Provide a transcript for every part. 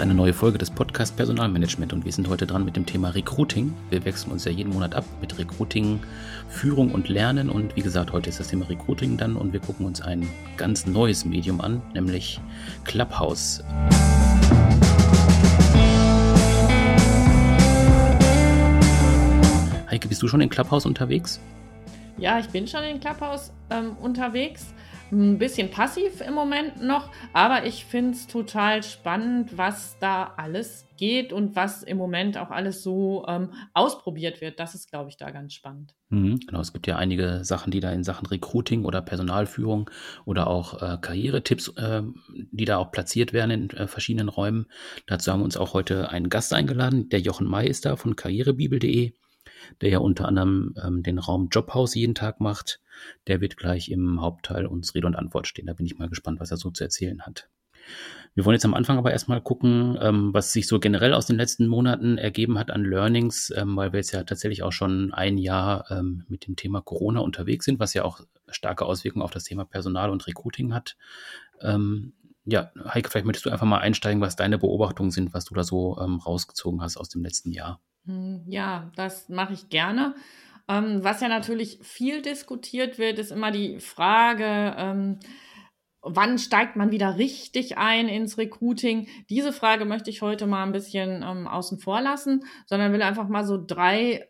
ist eine neue Folge des Podcast Personalmanagement und wir sind heute dran mit dem Thema Recruiting. Wir wechseln uns ja jeden Monat ab mit Recruiting, Führung und Lernen und wie gesagt, heute ist das Thema Recruiting dann und wir gucken uns ein ganz neues Medium an, nämlich Clubhouse. Heike, bist du schon in Clubhouse unterwegs? Ja, ich bin schon in Clubhouse ähm, unterwegs ein bisschen passiv im Moment noch, aber ich finde es total spannend, was da alles geht und was im Moment auch alles so ähm, ausprobiert wird. Das ist, glaube ich, da ganz spannend. Mhm, genau, es gibt ja einige Sachen, die da in Sachen Recruiting oder Personalführung oder auch äh, Karrieretipps, äh, die da auch platziert werden in äh, verschiedenen Räumen. Dazu haben wir uns auch heute einen Gast eingeladen, der Jochen May ist da von karrierebibel.de der ja unter anderem ähm, den Raum Jobhouse jeden Tag macht. Der wird gleich im Hauptteil uns Rede und Antwort stehen. Da bin ich mal gespannt, was er so zu erzählen hat. Wir wollen jetzt am Anfang aber erstmal gucken, ähm, was sich so generell aus den letzten Monaten ergeben hat an Learnings, ähm, weil wir jetzt ja tatsächlich auch schon ein Jahr ähm, mit dem Thema Corona unterwegs sind, was ja auch starke Auswirkungen auf das Thema Personal und Recruiting hat. Ja, Heike, vielleicht möchtest du einfach mal einsteigen, was deine Beobachtungen sind, was du da so rausgezogen hast aus dem letzten Jahr. Hm, ja, das mache ich gerne. Ähm, was ja natürlich viel diskutiert wird, ist immer die Frage, ähm, wann steigt man wieder richtig ein ins Recruiting? Diese Frage möchte ich heute mal ein bisschen ähm, außen vor lassen, sondern will einfach mal so drei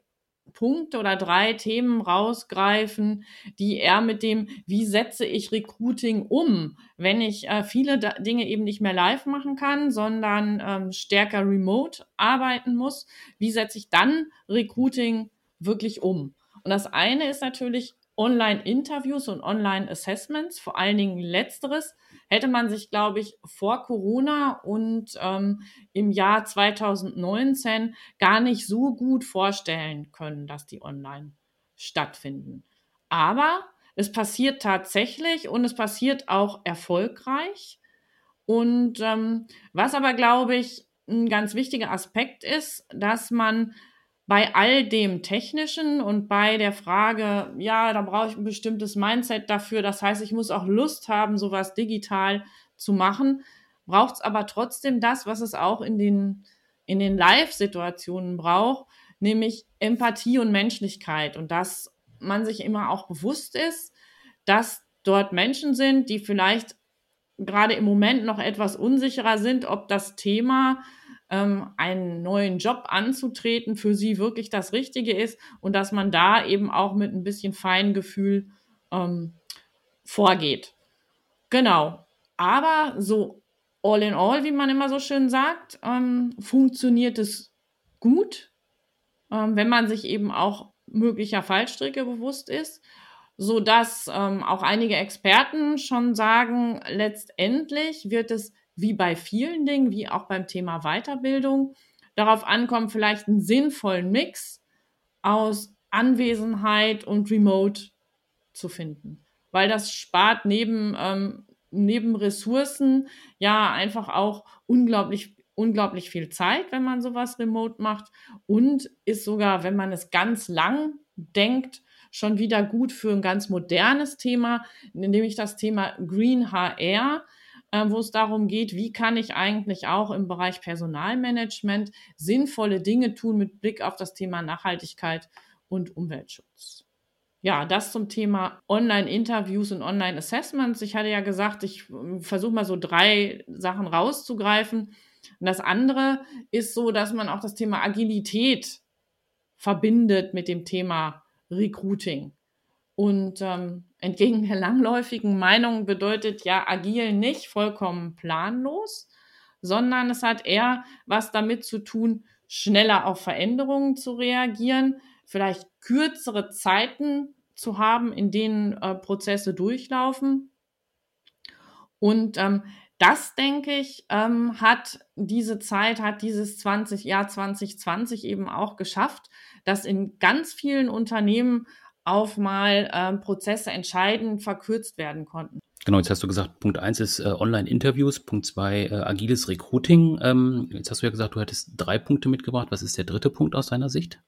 Punkte oder drei Themen rausgreifen, die er mit dem, wie setze ich Recruiting um, wenn ich äh, viele da Dinge eben nicht mehr live machen kann, sondern ähm, stärker remote arbeiten muss, wie setze ich dann Recruiting wirklich um? Und das eine ist natürlich Online-Interviews und Online-Assessments, vor allen Dingen letzteres, hätte man sich, glaube ich, vor Corona und ähm, im Jahr 2019 gar nicht so gut vorstellen können, dass die online stattfinden. Aber es passiert tatsächlich und es passiert auch erfolgreich. Und ähm, was aber, glaube ich, ein ganz wichtiger Aspekt ist, dass man bei all dem Technischen und bei der Frage, ja, da brauche ich ein bestimmtes Mindset dafür. Das heißt, ich muss auch Lust haben, sowas digital zu machen. Braucht es aber trotzdem das, was es auch in den, in den Live-Situationen braucht, nämlich Empathie und Menschlichkeit. Und dass man sich immer auch bewusst ist, dass dort Menschen sind, die vielleicht gerade im Moment noch etwas unsicherer sind, ob das Thema ähm, einen neuen Job anzutreten, für sie wirklich das Richtige ist und dass man da eben auch mit ein bisschen Feingefühl ähm, vorgeht. Genau. Aber so all in all, wie man immer so schön sagt, ähm, funktioniert es gut, ähm, wenn man sich eben auch möglicher Fallstricke bewusst ist, so dass ähm, auch einige Experten schon sagen, letztendlich wird es wie bei vielen Dingen, wie auch beim Thema Weiterbildung, darauf ankommt, vielleicht einen sinnvollen Mix aus Anwesenheit und Remote zu finden. Weil das spart neben, ähm, neben Ressourcen ja einfach auch unglaublich, unglaublich viel Zeit, wenn man sowas remote macht und ist sogar, wenn man es ganz lang denkt, schon wieder gut für ein ganz modernes Thema, nämlich das Thema Green HR wo es darum geht, wie kann ich eigentlich auch im Bereich Personalmanagement sinnvolle Dinge tun mit Blick auf das Thema Nachhaltigkeit und Umweltschutz. Ja, das zum Thema Online-Interviews und Online-Assessments. Ich hatte ja gesagt, ich ähm, versuche mal so drei Sachen rauszugreifen. Und das andere ist so, dass man auch das Thema Agilität verbindet mit dem Thema Recruiting. Und ähm, entgegen der langläufigen Meinung bedeutet ja agil nicht vollkommen planlos, sondern es hat eher was damit zu tun, schneller auf Veränderungen zu reagieren, vielleicht kürzere Zeiten zu haben, in denen äh, Prozesse durchlaufen. Und ähm, das, denke ich, ähm, hat diese Zeit, hat dieses 20, Jahr 2020 eben auch geschafft, dass in ganz vielen Unternehmen auf mal ähm, Prozesse entscheidend verkürzt werden konnten. Genau, jetzt hast du gesagt, Punkt 1 ist äh, Online-Interviews, Punkt 2 äh, agiles Recruiting. Ähm, jetzt hast du ja gesagt, du hättest drei Punkte mitgebracht. Was ist der dritte Punkt aus deiner Sicht?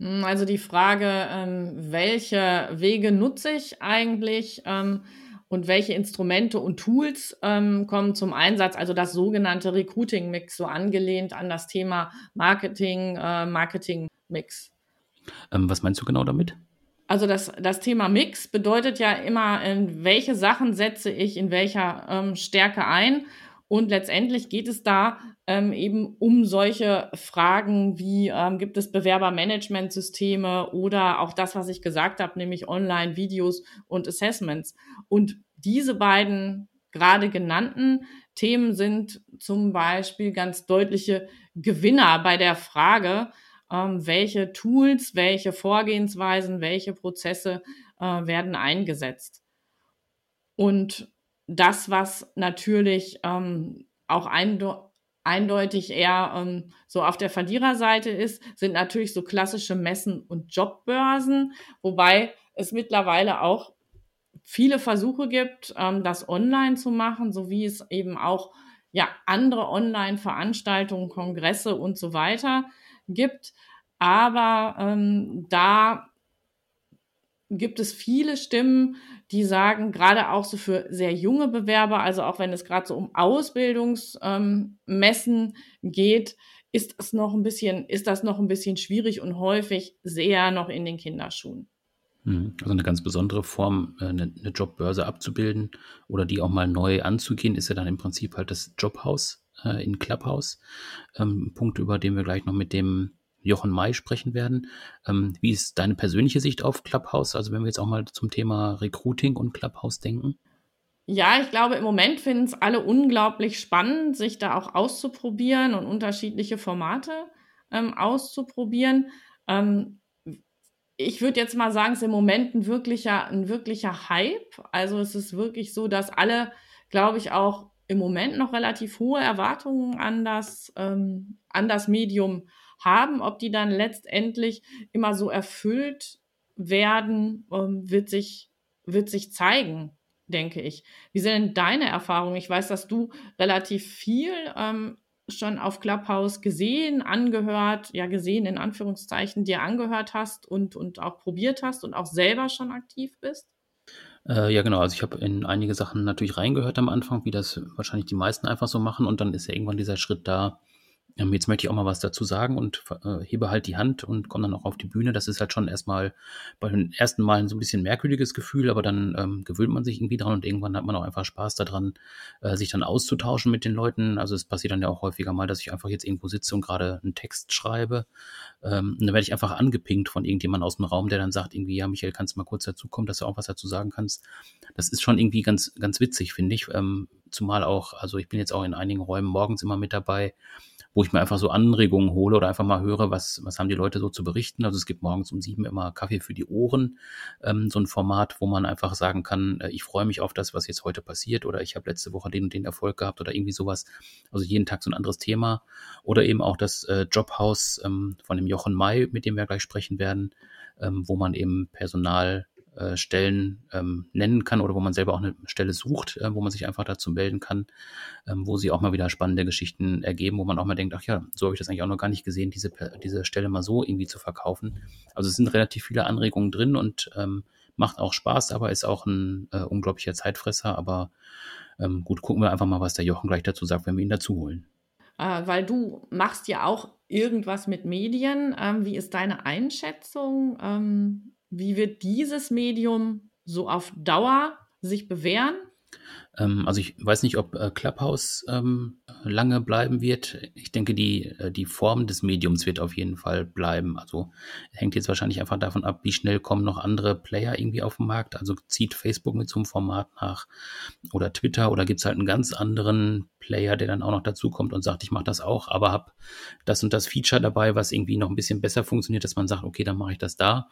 Hm, also die Frage, ähm, welche Wege nutze ich eigentlich, ähm, und welche Instrumente und Tools ähm, kommen zum Einsatz. Also das sogenannte Recruiting-Mix, so angelehnt an das Thema Marketing, äh, Marketing-Mix. Ähm, was meinst du genau damit? Also das, das Thema Mix bedeutet ja immer, in welche Sachen setze ich in welcher ähm, Stärke ein. Und letztendlich geht es da ähm, eben um solche Fragen wie, ähm, gibt es Bewerbermanagementsysteme oder auch das, was ich gesagt habe, nämlich Online-Videos und Assessments. Und diese beiden gerade genannten Themen sind zum Beispiel ganz deutliche Gewinner bei der Frage, ähm, welche Tools, welche Vorgehensweisen, welche Prozesse äh, werden eingesetzt. Und das, was natürlich ähm, auch einde eindeutig eher ähm, so auf der Verliererseite ist, sind natürlich so klassische Messen und Jobbörsen, wobei es mittlerweile auch viele Versuche gibt, ähm, das online zu machen, so wie es eben auch ja andere Online-Veranstaltungen, Kongresse und so weiter gibt. Aber ähm, da gibt es viele Stimmen, die sagen, gerade auch so für sehr junge Bewerber, also auch wenn es gerade so um Ausbildungsmessen ähm, geht, ist das noch ein bisschen, ist das noch ein bisschen schwierig und häufig sehr noch in den Kinderschuhen. Hm, also eine ganz besondere Form, äh, eine, eine Jobbörse abzubilden oder die auch mal neu anzugehen, ist ja dann im Prinzip halt das Jobhaus äh, in Clubhouse. Ähm, Punkt, über den wir gleich noch mit dem Jochen May sprechen werden. Ähm, wie ist deine persönliche Sicht auf Clubhouse? Also wenn wir jetzt auch mal zum Thema Recruiting und Clubhouse denken. Ja, ich glaube, im Moment finden es alle unglaublich spannend, sich da auch auszuprobieren und unterschiedliche Formate ähm, auszuprobieren. Ähm, ich würde jetzt mal sagen, es ist im Moment ein wirklicher, ein wirklicher Hype. Also es ist wirklich so, dass alle, glaube ich, auch im Moment noch relativ hohe Erwartungen an das, ähm, an das Medium haben. Ob die dann letztendlich immer so erfüllt werden, ähm, wird, sich, wird sich zeigen, denke ich. Wie sind denn deine Erfahrungen? Ich weiß, dass du relativ viel ähm, schon auf Clubhouse gesehen, angehört, ja gesehen in Anführungszeichen, dir angehört hast und, und auch probiert hast und auch selber schon aktiv bist? Äh, ja, genau. Also ich habe in einige Sachen natürlich reingehört am Anfang, wie das wahrscheinlich die meisten einfach so machen. Und dann ist ja irgendwann dieser Schritt da, jetzt möchte ich auch mal was dazu sagen und äh, hebe halt die Hand und komme dann auch auf die Bühne. Das ist halt schon erstmal bei den ersten Malen so ein bisschen merkwürdiges Gefühl, aber dann ähm, gewöhnt man sich irgendwie dran und irgendwann hat man auch einfach Spaß daran, äh, sich dann auszutauschen mit den Leuten. Also es passiert dann ja auch häufiger mal, dass ich einfach jetzt irgendwo sitze und gerade einen Text schreibe. Ähm, und dann werde ich einfach angepinkt von irgendjemandem aus dem Raum, der dann sagt irgendwie, ja, Michael, kannst du mal kurz dazukommen, dass du auch was dazu sagen kannst. Das ist schon irgendwie ganz, ganz witzig, finde ich. Ähm, zumal auch, also ich bin jetzt auch in einigen Räumen morgens immer mit dabei wo ich mir einfach so Anregungen hole oder einfach mal höre, was, was haben die Leute so zu berichten. Also es gibt morgens um sieben immer Kaffee für die Ohren, ähm, so ein Format, wo man einfach sagen kann, äh, ich freue mich auf das, was jetzt heute passiert oder ich habe letzte Woche den und den Erfolg gehabt oder irgendwie sowas. Also jeden Tag so ein anderes Thema. Oder eben auch das äh, Jobhaus ähm, von dem Jochen May, mit dem wir gleich sprechen werden, ähm, wo man eben Personal äh, Stellen ähm, nennen kann oder wo man selber auch eine Stelle sucht, äh, wo man sich einfach dazu melden kann, ähm, wo sie auch mal wieder spannende Geschichten ergeben, wo man auch mal denkt, ach ja, so habe ich das eigentlich auch noch gar nicht gesehen, diese, diese Stelle mal so irgendwie zu verkaufen. Also es sind relativ viele Anregungen drin und ähm, macht auch Spaß, aber ist auch ein äh, unglaublicher Zeitfresser. Aber ähm, gut, gucken wir einfach mal, was der Jochen gleich dazu sagt, wenn wir ihn dazu holen. Äh, weil du machst ja auch irgendwas mit Medien. Ähm, wie ist deine Einschätzung? Ähm, wie wird dieses Medium so auf Dauer sich bewähren? Ähm, also ich weiß nicht, ob äh, Clubhouse ähm, lange bleiben wird. Ich denke, die, äh, die Form des Mediums wird auf jeden Fall bleiben. Also hängt jetzt wahrscheinlich einfach davon ab, wie schnell kommen noch andere Player irgendwie auf den Markt. Also zieht Facebook mit so einem Format nach oder Twitter oder gibt es halt einen ganz anderen Player, der dann auch noch dazu kommt und sagt, ich mache das auch, aber habe das und das Feature dabei, was irgendwie noch ein bisschen besser funktioniert, dass man sagt, okay, dann mache ich das da.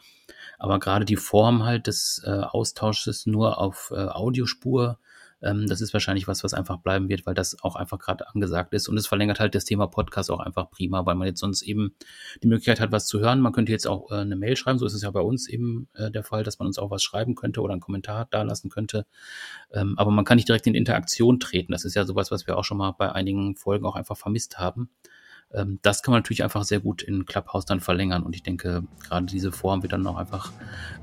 Aber gerade die Form halt des äh, Austausches nur auf äh, Audiospur ähm, das ist wahrscheinlich was, was einfach bleiben wird, weil das auch einfach gerade angesagt ist. Und es verlängert halt das Thema Podcast auch einfach prima, weil man jetzt sonst eben die Möglichkeit hat, was zu hören. Man könnte jetzt auch äh, eine Mail schreiben, so ist es ja bei uns eben äh, der Fall, dass man uns auch was schreiben könnte oder einen Kommentar da lassen könnte. Ähm, aber man kann nicht direkt in Interaktion treten. Das ist ja sowas, was wir auch schon mal bei einigen Folgen auch einfach vermisst haben. ähm, das kann man natürlich einfach sehr gut in Clubhouse dann verlängern. Und ich denke, gerade diese Form wird dann auch einfach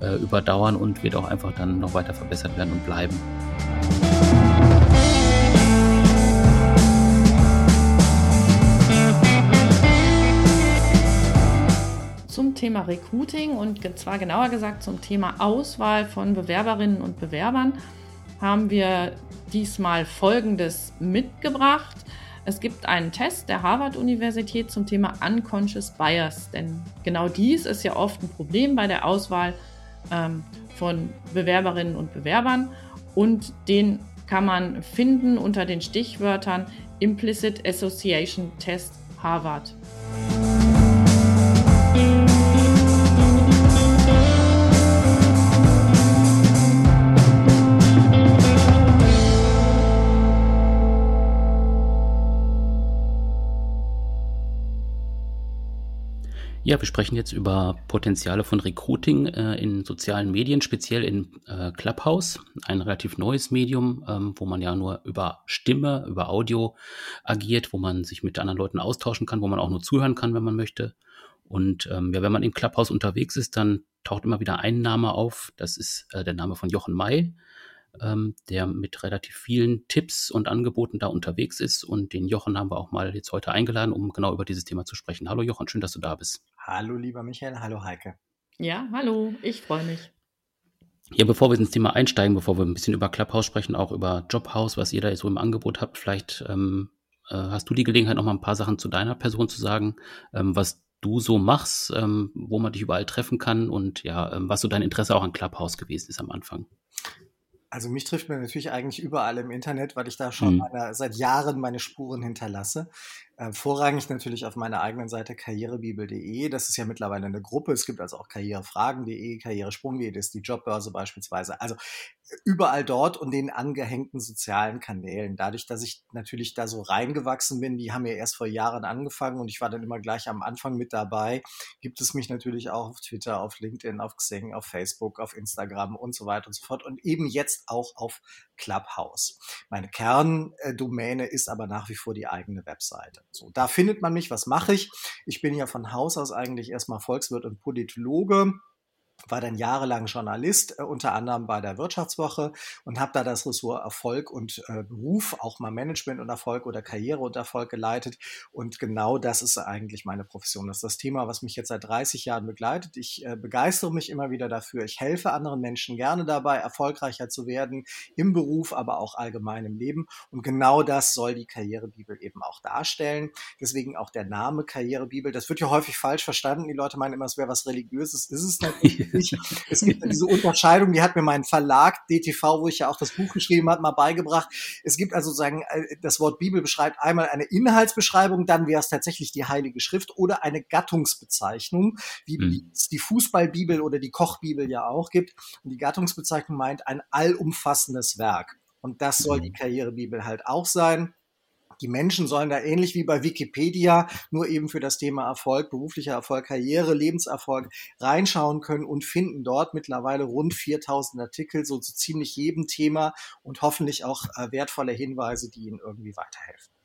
äh, überdauern und wird auch einfach dann noch weiter verbessert werden und bleiben. Thema Recruiting und zwar genauer gesagt zum Thema Auswahl von Bewerberinnen und Bewerbern haben wir diesmal Folgendes mitgebracht. Es gibt einen Test der Harvard-Universität zum Thema Unconscious Bias, denn genau dies ist ja oft ein Problem bei der Auswahl ähm, von Bewerberinnen und Bewerbern und den kann man finden unter den Stichwörtern Implicit Association Test Harvard. Ja, wir sprechen jetzt über Potenziale von Recruiting äh, in sozialen Medien, speziell in äh, Clubhouse, ein relativ neues Medium, ähm, wo man ja nur über Stimme, über Audio agiert, wo man sich mit anderen Leuten austauschen kann, wo man auch nur zuhören kann, wenn man möchte. Und ähm, ja, wenn man in Clubhouse unterwegs ist, dann taucht immer wieder ein Name auf. Das ist äh, der Name von Jochen May ähm, der mit relativ vielen Tipps und Angeboten da unterwegs ist. Und den Jochen haben wir auch mal jetzt heute eingeladen, um genau über dieses Thema zu sprechen. Hallo Jochen, schön, dass du da bist. Hallo lieber Michael, hallo Heike. Ja, hallo, ich freue mich. Ja, bevor wir ins Thema einsteigen, bevor wir ein bisschen über Clubhouse sprechen, auch über Jobhouse, was ihr da so im Angebot habt, vielleicht ähm, äh, hast du die Gelegenheit, noch mal ein paar Sachen zu deiner Person zu sagen, ähm, was du so machst, ähm, wo man dich überall treffen kann und ja, ähm, was so dein Interesse auch an Clubhouse gewesen ist am Anfang. Also mich trifft man natürlich eigentlich überall im Internet, weil ich da schon mhm. meine, seit Jahren meine Spuren hinterlasse. Äh, vorrangig natürlich auf meiner eigenen Seite karrierebibel.de. Das ist ja mittlerweile eine Gruppe. Es gibt also auch karrierefragen.de, karrieresprung.de, das ist die Jobbörse beispielsweise. Also überall dort und den angehängten sozialen Kanälen. Dadurch, dass ich natürlich da so reingewachsen bin, die haben ja erst vor Jahren angefangen und ich war dann immer gleich am Anfang mit dabei, gibt es mich natürlich auch auf Twitter, auf LinkedIn, auf Xing, auf Facebook, auf Instagram und so weiter und so fort und eben jetzt auch auf Clubhouse. Meine Kerndomäne ist aber nach wie vor die eigene Webseite. So, da findet man mich. Was mache ich? Ich bin ja von Haus aus eigentlich erstmal Volkswirt und Politologe war dann jahrelang Journalist, äh, unter anderem bei der Wirtschaftswoche und habe da das Ressort Erfolg und äh, Beruf, auch mal Management und Erfolg oder Karriere und Erfolg geleitet. Und genau das ist eigentlich meine Profession. Das ist das Thema, was mich jetzt seit 30 Jahren begleitet. Ich äh, begeistere mich immer wieder dafür. Ich helfe anderen Menschen gerne dabei, erfolgreicher zu werden im Beruf, aber auch allgemein im Leben. Und genau das soll die Karrierebibel eben auch darstellen. Deswegen auch der Name Karrierebibel. Das wird ja häufig falsch verstanden. Die Leute meinen immer, es wäre was Religiöses. Ist es natürlich nicht. Es gibt diese Unterscheidung, die hat mir mein Verlag DTV, wo ich ja auch das Buch geschrieben habe, mal beigebracht. Es gibt also sagen, äh, das Wort Bibel beschreibt einmal eine Inhaltsbeschreibung, dann wäre es tatsächlich die Heilige Schrift oder eine Gattungsbezeichnung, wie mhm. es die Fußballbibel oder die Kochbibel ja auch gibt. Und die Gattungsbezeichnung meint ein allumfassendes Werk. Und das soll die mhm. Karrierebibel halt auch sein. Die Menschen sollen da ähnlich wie bei Wikipedia nur eben für das Thema Erfolg, beruflicher Erfolg, Karriere, Lebenserfolg reinschauen können und finden dort mittlerweile rund 4000 Artikel so zu ziemlich jedem Thema und hoffentlich auch äh, wertvolle Hinweise, die ihnen irgendwie weiterhelfen.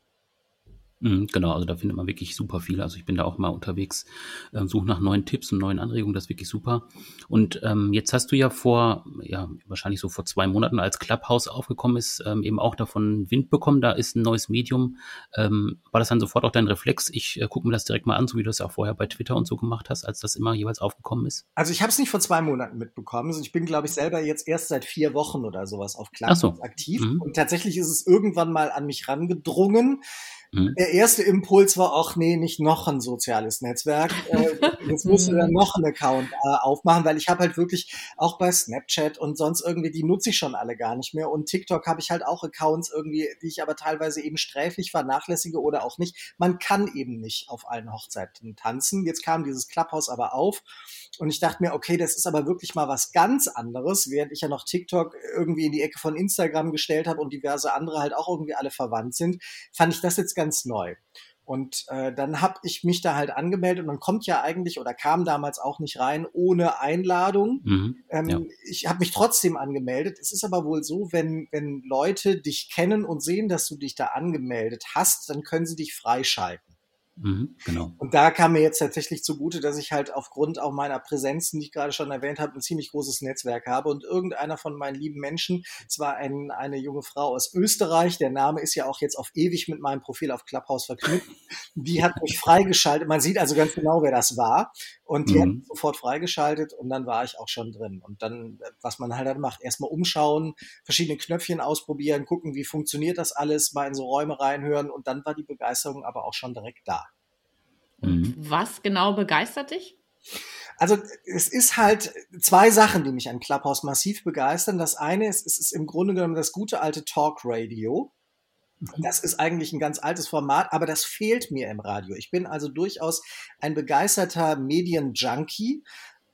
Mhm, genau, also da findet man wirklich super viel. Also ich bin da auch mal unterwegs, äh, suche nach neuen Tipps und neuen Anregungen, das ist wirklich super. Und ähm, jetzt hast du ja vor, ja, wahrscheinlich so vor zwei Monaten, als Clubhouse aufgekommen ist, ähm, eben auch davon Wind bekommen, da ist ein neues Medium. Ähm, war das dann sofort auch dein Reflex? Ich äh, gucke mir das direkt mal an, so wie du es auch vorher bei Twitter und so gemacht hast, als das immer jeweils aufgekommen ist? Also ich habe es nicht vor zwei Monaten mitbekommen. Also ich bin, glaube ich, selber jetzt erst seit vier Wochen oder sowas auf Clubhouse so. aktiv. Mhm. Und tatsächlich ist es irgendwann mal an mich rangedrungen. Mhm. Der erste Impuls war auch, nee, nicht noch ein soziales Netzwerk. Äh, jetzt musst du dann noch einen Account äh, aufmachen, weil ich habe halt wirklich auch bei Snapchat und sonst irgendwie, die nutze ich schon alle gar nicht mehr. Und TikTok habe ich halt auch Accounts irgendwie, die ich aber teilweise eben sträflich vernachlässige oder auch nicht. Man kann eben nicht auf allen Hochzeiten tanzen. Jetzt kam dieses Clubhouse aber auf und ich dachte mir, okay, das ist aber wirklich mal was ganz anderes, während ich ja noch TikTok irgendwie in die Ecke von Instagram gestellt habe und diverse andere halt auch irgendwie alle verwandt sind, fand ich das jetzt ganz neu. Und äh, dann habe ich mich da halt angemeldet und man kommt ja eigentlich oder kam damals auch nicht rein ohne Einladung. Mhm, ähm, ja. Ich habe mich trotzdem angemeldet. Es ist aber wohl so, wenn, wenn Leute dich kennen und sehen, dass du dich da angemeldet hast, dann können sie dich freischalten. Mhm, genau. Und da kam mir jetzt tatsächlich zugute, dass ich halt aufgrund auch meiner Präsenzen, die ich gerade schon erwähnt habe, ein ziemlich großes Netzwerk habe. Und irgendeiner von meinen lieben Menschen, zwar ein, eine junge Frau aus Österreich, der Name ist ja auch jetzt auf ewig mit meinem Profil auf Clubhouse verknüpft, die hat mich freigeschaltet. Man sieht also ganz genau, wer das war. Und die mhm. hat mich sofort freigeschaltet und dann war ich auch schon drin. Und dann, was man halt dann macht, erstmal umschauen, verschiedene Knöpfchen ausprobieren, gucken, wie funktioniert das alles, mal in so Räume reinhören und dann war die Begeisterung aber auch schon direkt da. Mhm. Was genau begeistert dich? Also es ist halt zwei Sachen, die mich an Clubhouse massiv begeistern. Das eine ist, es ist im Grunde genommen das gute alte Talk Radio. Mhm. Das ist eigentlich ein ganz altes Format, aber das fehlt mir im Radio. Ich bin also durchaus ein begeisterter Medienjunkie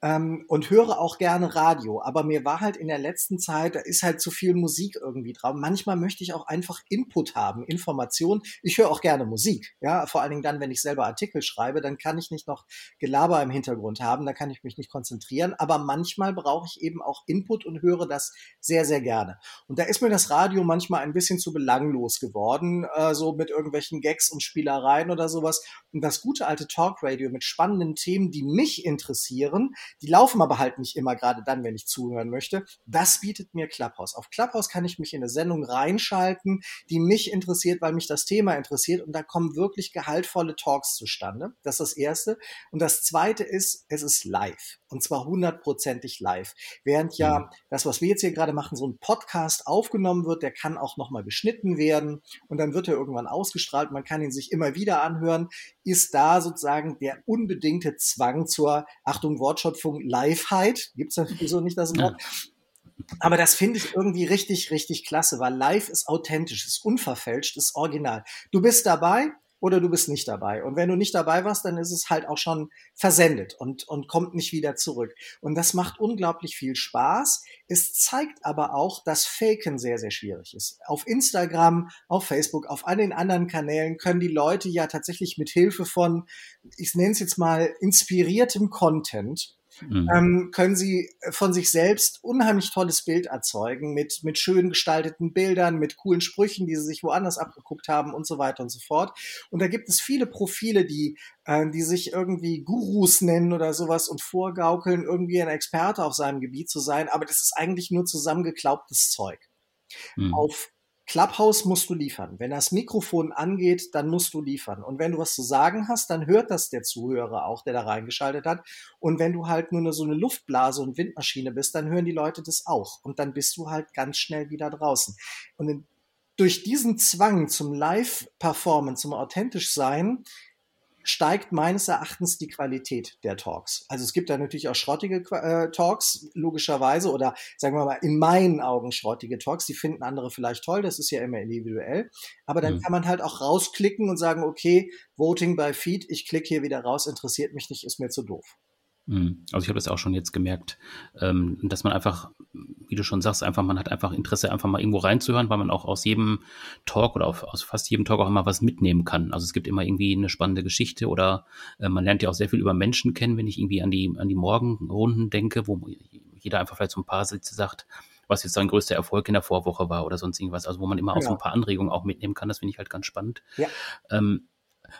ähm, und höre auch gerne Radio. Aber mir war halt in der letzten Zeit, da ist halt zu viel Musik irgendwie drauf. Manchmal möchte ich auch einfach Input haben, Information. Ich höre auch gerne Musik, ja, vor allen Dingen dann, wenn ich selber Artikel schreibe, dann kann ich nicht noch Gelaber im Hintergrund haben, da kann ich mich nicht konzentrieren. Aber manchmal brauche ich eben auch Input und höre das sehr, sehr gerne. Und da ist mir das Radio manchmal ein bisschen zu belanglos geworden, äh, so mit irgendwelchen Gags und Spielereien oder sowas. Und das gute alte Talkradio mit spannenden Themen, die mich interessieren, die laufen aber halt nicht immer gerade dann, wenn ich zuhören möchte. Das bietet mir Clubhouse. Auf Clubhouse kann ich mich in eine Sendung reinschalten, die mich interessiert, weil mich das Thema interessiert. Und da kommen wirklich gehaltvolle Talks zustande. Das ist das Erste. Und das Zweite ist, es ist live. Und zwar hundertprozentig live. Während ja mhm. das, was wir jetzt hier gerade machen, so ein Podcast aufgenommen wird, der kann auch nochmal geschnitten werden und dann wird er irgendwann ausgestrahlt. Man kann ihn sich immer wieder anhören. Ist da sozusagen der unbedingte Zwang zur, Achtung, Wortschöpfung, Liveheit. Gibt es natürlich so nicht das Wort. Aber das finde ich irgendwie richtig, richtig klasse, weil live ist authentisch, ist unverfälscht, ist original. Du bist dabei, oder du bist nicht dabei. Und wenn du nicht dabei warst, dann ist es halt auch schon versendet und, und kommt nicht wieder zurück. Und das macht unglaublich viel Spaß. Es zeigt aber auch, dass Faken sehr, sehr schwierig ist. Auf Instagram, auf Facebook, auf all den anderen Kanälen können die Leute ja tatsächlich mit Hilfe von, ich nenne es jetzt mal, inspiriertem Content mhm. ähm, können sie von sich selbst unheimlich tolles Bild erzeugen mit, mit schön gestalteten Bildern, mit coolen Sprüchen, die sie sich woanders abgeguckt haben und so weiter und so fort. Und da gibt es viele Profile, die, äh, die sich irgendwie Gurus nennen oder sowas und vorgaukeln, irgendwie ein Experte auf seinem Gebiet zu sein, aber das ist eigentlich nur zusammengeklaubtes Zeug. Mhm. Auf Clubhouse musst du liefern. Wenn das Mikrofon angeht, dann musst du liefern. Und wenn du was zu sagen hast, dann hört das der Zuhörer auch, der da reingeschaltet hat. Und wenn du halt nur so eine Luftblase und Windmaschine bist, dann hören die Leute das auch. Und dann bist du halt ganz schnell wieder draußen. Und in, durch diesen Zwang zum Live-Performen, zum authentisch sein, steigt meines Erachtens die Qualität der Talks. Also es gibt da natürlich auch schrottige äh, Talks, logischerweise, oder sagen wir mal, in meinen Augen schrottige Talks, die finden andere vielleicht toll, das ist ja immer individuell. Aber dann mhm. kann man halt auch rausklicken und sagen, okay, Voting by Feed, ich klicke hier wieder raus, interessiert mich nicht, ist mir zu doof. Mhm. Also ich habe das auch schon jetzt gemerkt, ähm, dass man einfach, wie du schon sagst, einfach, man hat einfach Interesse, einfach mal irgendwo reinzuhören, weil man auch aus jedem Talk oder aus fast jedem Talk auch immer was mitnehmen kann. Also es gibt immer irgendwie eine spannende Geschichte oder äh, man lernt ja auch sehr viel über Menschen kennen, wenn ich irgendwie an die, an die Morgenrunden denke, wo jeder einfach vielleicht so ein paar Sätze sagt, was jetzt sein größter Erfolg in der Vorwoche war oder sonst irgendwas. Also wo man immer ja. auch so ein paar Anregungen auch mitnehmen kann. Das finde ich halt ganz spannend. Ja. Ähm,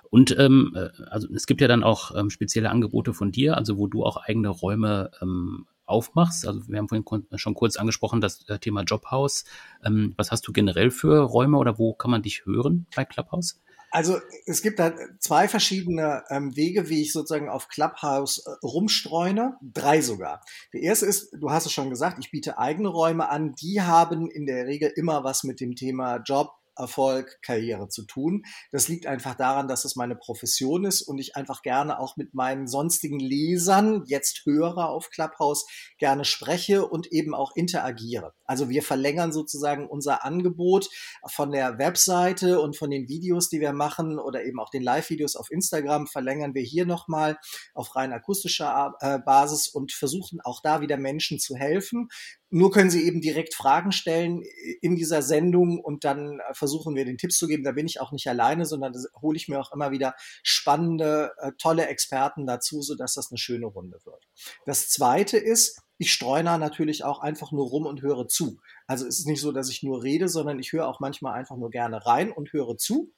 und ähm, äh, also es gibt ja dann auch ähm, spezielle Angebote von dir, also wo du auch eigene Räume ähm, aufmachst. Also wir haben vorhin schon kurz angesprochen, das äh, Thema Jobhouse. Ähm, was hast du generell für Räume oder wo kann man dich hören bei Clubhouse? Also es gibt da zwei verschiedene ähm, Wege, wie ich sozusagen auf Clubhouse äh, rumstreune. Drei sogar. Der erste ist, du hast es schon gesagt, ich biete eigene Räume an. Die haben in der Regel immer was mit dem Thema Job, Erfolg, Karriere zu tun. Das liegt einfach daran, dass es meine Profession ist und ich einfach gerne auch mit meinen sonstigen Lesern, jetzt Hörer auf Clubhouse, gerne spreche und eben auch interagiere. Also wir verlängern sozusagen unser Angebot von der Webseite und von den Videos, die wir machen oder eben auch den Live-Videos auf Instagram verlängern wir hier nochmal auf rein akustischer äh, Basis und versuchen auch da wieder Menschen zu helfen. Nur können Sie eben direkt Fragen stellen in dieser Sendung und dann versuchen wir den Tipps zu geben. Da bin ich auch nicht alleine, sondern da hole ich mir auch immer wieder spannende, äh, tolle Experten dazu, sodass das eine schöne Runde wird. Das zweite ist, ich streune natürlich auch einfach nur rum und höre zu. Also es ist nicht so, dass ich nur rede, sondern ich höre auch manchmal einfach nur gerne rein und höre zu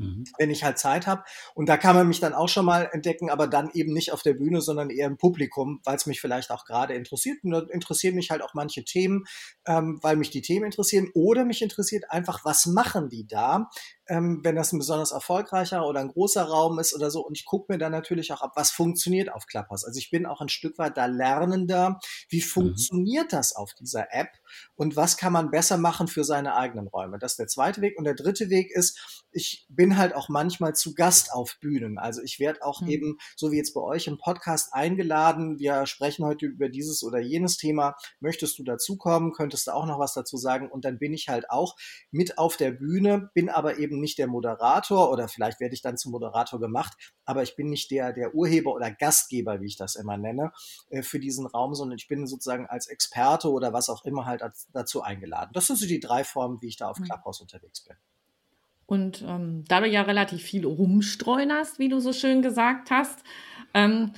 mhm. wenn ich halt Zeit habe. Und da kann man mich dann auch schon mal entdecken, aber dann eben nicht auf der Bühne, sondern eher im Publikum, weil es mich vielleicht auch gerade interessiert. Und da interessieren mich halt auch manche Themen, ähm, weil mich die Themen interessieren. Oder mich interessiert einfach, was machen die da? Ähm, wenn das ein besonders erfolgreicher oder ein großer Raum ist oder so. Und ich gucke mir dann natürlich auch ab, was funktioniert auf Clubhouse. Also ich bin auch ein Stück weit da Lernender. Wie mhm. funktioniert mhm. das auf dieser App? Und was kann man besser machen für seine eigenen Räume? Das ist der zweite Weg. Und der dritte Weg ist, ich bin halt auch manchmal zu Gast auf Bühnen. Also ich werde auch mhm. eben, so wie jetzt bei euch im Podcast eingeladen. Wir sprechen heute über dieses oder jenes Thema. Möchtest du dazukommen? Könntest du auch noch was dazu sagen? Und dann bin ich halt auch mit auf der Bühne, bin aber eben nicht der Moderator oder vielleicht werde ich dann zum Moderator gemacht, aber ich bin nicht der, der Urheber oder Gastgeber, wie ich das immer nenne, äh, für diesen Raum, sondern ich bin sozusagen als Experte oder was auch immer halt dazu eingeladen. Das sind so die drei Formen, wie ich da auf mhm. Clubhouse unterwegs bin. Und ähm, da du ja relativ viel rumstreuen hast, wie du so schön gesagt hast, ähm,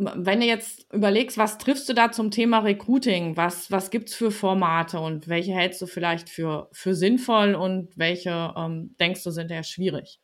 wenn du jetzt überlegst, was triffst du da zum Thema Recruiting? Was, was gibt es für Formate und welche hältst du vielleicht für, für sinnvoll und welche ähm, denkst du sind eher schwierig?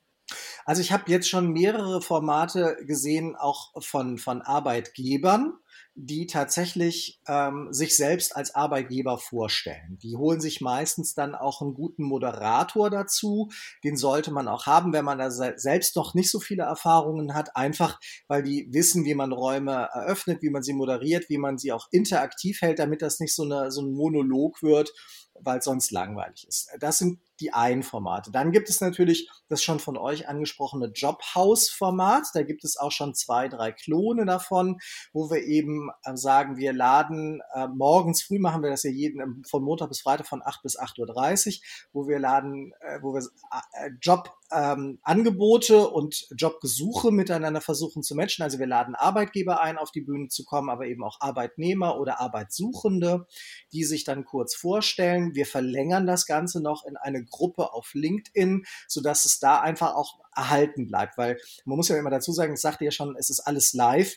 Also ich habe jetzt schon mehrere Formate gesehen, auch von, von Arbeitgebern, die tatsächlich ähm, sich selbst als Arbeitgeber vorstellen. Die holen sich meistens dann auch einen guten Moderator dazu. Den sollte man auch haben, wenn man da selbst noch nicht so viele Erfahrungen hat, einfach weil die wissen, wie man Räume eröffnet, wie man sie moderiert, wie man sie auch interaktiv hält, damit das nicht so, eine, so ein Monolog wird, weil es sonst langweilig ist. Das sind die einen Formate. Dann gibt es natürlich das schon von euch angesprochene Jobhouse-Format. Da gibt es auch schon zwei, drei Klone davon, wo wir eben äh, sagen, wir laden äh, morgens früh machen wir das ja jeden ähm, von Montag bis Freitag von 8 bis 8.30 Uhr, wo wir laden, äh, wo wir äh, Job ähm, Angebote und Jobgesuche miteinander versuchen zu matchen. Also wir laden Arbeitgeber ein, auf die Bühne zu kommen, aber eben auch Arbeitnehmer oder Arbeitssuchende, die sich dann kurz vorstellen. Wir verlängern das Ganze noch in eine Gruppe auf LinkedIn, sodass es da einfach auch erhalten bleibt, weil man muss ja immer dazu sagen, ich sagte ja schon, es ist alles live.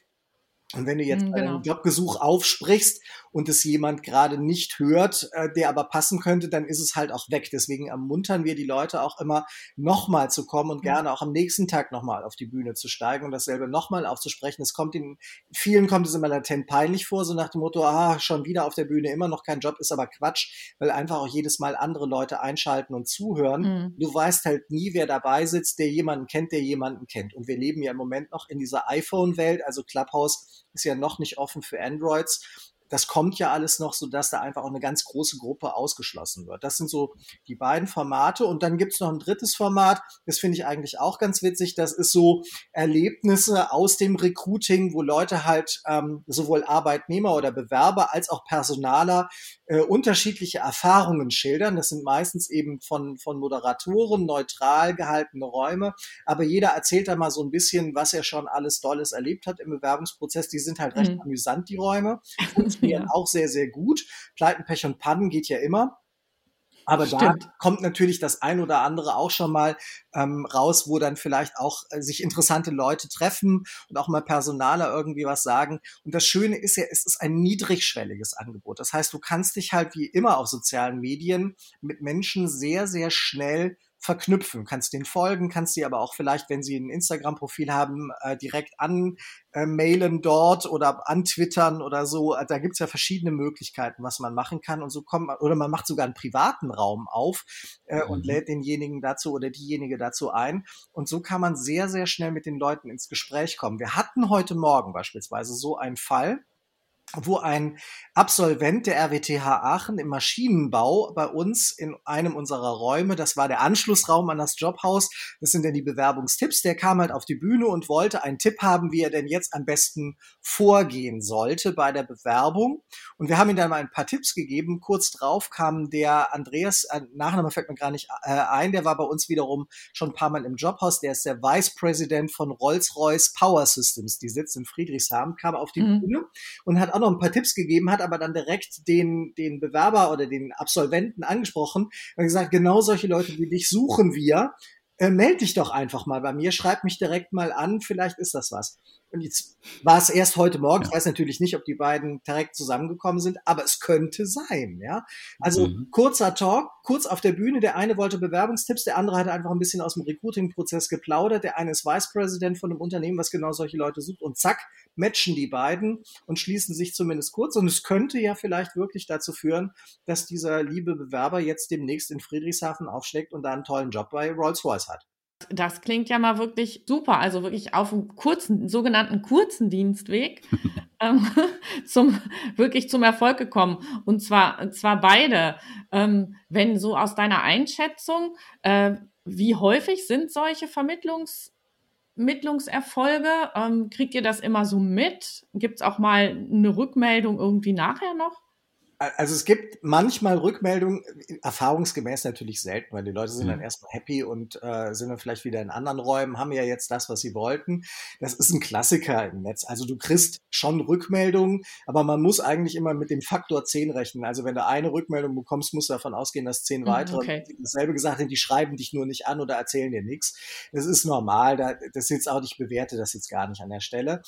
Und wenn du jetzt mhm, genau. einen Jobgesuch aufsprichst und es jemand gerade nicht hört, äh, der aber passen könnte, dann ist es halt auch weg. Deswegen ermuntern wir die Leute auch immer, nochmal zu kommen und mhm. gerne auch am nächsten Tag nochmal auf die Bühne zu steigen und dasselbe nochmal aufzusprechen. Es kommt in vielen kommt es immer latent peinlich vor, so nach dem Motto, ah, schon wieder auf der Bühne, immer noch kein Job, ist aber Quatsch, weil einfach auch jedes Mal andere Leute einschalten und zuhören. Mhm. Du weißt halt nie, wer dabei sitzt, der jemanden kennt, der jemanden kennt. Und wir leben ja im Moment noch in dieser iPhone-Welt, also Clubhouse ist ja noch nicht offen für Androids. Das kommt ja alles noch, so dass da einfach auch eine ganz große Gruppe ausgeschlossen wird. Das sind so die beiden Formate. Und dann gibt's noch ein drittes Format, das finde ich eigentlich auch ganz witzig. Das ist so Erlebnisse aus dem Recruiting, wo Leute halt ähm, sowohl Arbeitnehmer oder Bewerber als auch Personaler äh, unterschiedliche Erfahrungen schildern. Das sind meistens eben von, von Moderatoren neutral gehaltene Räume, aber jeder erzählt da mal so ein bisschen, was er schon alles Tolles erlebt hat im Bewerbungsprozess. Die sind halt recht mhm. amüsant, die Räume, funktionieren ja. auch sehr, sehr gut. Pleiten, Pech und Pannen geht ja immer. Aber Stimmt. da kommt natürlich das ein oder andere auch schon mal ähm, raus, wo dann vielleicht auch äh, sich interessante Leute treffen und auch mal Personaler irgendwie was sagen. Und das Schöne ist ja, es ist ein niedrigschwelliges Angebot. Das heißt, du kannst dich halt wie immer auf sozialen Medien mit Menschen sehr, sehr schnell verknüpfen. Kannst den folgen, kannst sie aber auch vielleicht, wenn sie ein Instagram-Profil haben, äh, direkt anmailen äh, dort oder antwittern oder so. Äh, da gibt's ja verschiedene Möglichkeiten, was man machen kann. Und so kommt man, oder man macht sogar einen privaten Raum auf äh, mhm. und lädt denjenigen dazu oder diejenige dazu ein. Und so kann man sehr, sehr schnell mit den Leuten ins Gespräch kommen. Wir hatten heute Morgen beispielsweise so einen Fall, wo ein Absolvent der RWTH Aachen im Maschinenbau bei uns in einem unserer Räume, das war der Anschlussraum an das Jobhaus, das sind dann die Bewerbungstipps, der kam halt auf die Bühne und wollte einen Tipp haben, wie er denn jetzt am besten vorgehen sollte bei der Bewerbung. Und wir haben ihm dann mal ein paar Tipps gegeben. Kurz drauf kam der Andreas, äh, Nachname fällt mir gar nicht äh, ein, der war bei uns wiederum schon ein paar Mal im Jobhaus, der ist der Vice President von Rolls-Royce Power Systems, die sitzt in Friedrichshafen, kam auf die mhm. Bühne und hat auch noch ein paar Tipps gegeben, hat aber dann direkt den, den Bewerber oder den Absolventen angesprochen und gesagt, genau solche Leute wie dich suchen wir. Äh, meld dich doch einfach mal bei mir, schreib mich direkt mal an, vielleicht ist das was. Und jetzt war es erst heute Morgen. Ich weiß natürlich nicht, ob die beiden direkt zusammengekommen sind, aber es könnte sein, ja. Also mhm. kurzer Talk, kurz auf der Bühne. Der eine wollte Bewerbungstipps, der andere hatte einfach ein bisschen aus dem Recruiting-Prozess geplaudert. Der eine ist Vice President von einem Unternehmen, was genau solche Leute sucht. Und zack, matchen die beiden und schließen sich zumindest kurz. Und es könnte ja vielleicht wirklich dazu führen, dass dieser liebe Bewerber jetzt demnächst in Friedrichshafen aufschlägt und da einen tollen Job bei Rolls-Royce hat. Das klingt ja mal wirklich super. Also wirklich auf einem kurzen, sogenannten kurzen Dienstweg ähm, zum, wirklich zum Erfolg gekommen. Und zwar, zwar beide. Ähm, wenn so aus deiner Einschätzung, äh, wie häufig sind solche Vermittlungs, Vermittlungserfolge? Ähm, kriegt ihr das immer so mit? Gibt es auch mal eine Rückmeldung irgendwie nachher noch? Also es gibt manchmal Rückmeldungen, erfahrungsgemäß natürlich selten, weil die Leute sind dann mhm. erstmal happy und äh, sind dann vielleicht wieder in anderen Räumen, haben ja jetzt das, was sie wollten. Das ist ein Klassiker im Netz. Also du kriegst schon Rückmeldungen, aber man muss eigentlich immer mit dem Faktor 10 rechnen. Also wenn du eine Rückmeldung bekommst, musst du davon ausgehen, dass zehn mhm, weitere okay. dasselbe gesagt haben, die schreiben dich nur nicht an oder erzählen dir nichts. Das ist normal, das ist jetzt auch nicht bewerte das jetzt gar nicht an der Stelle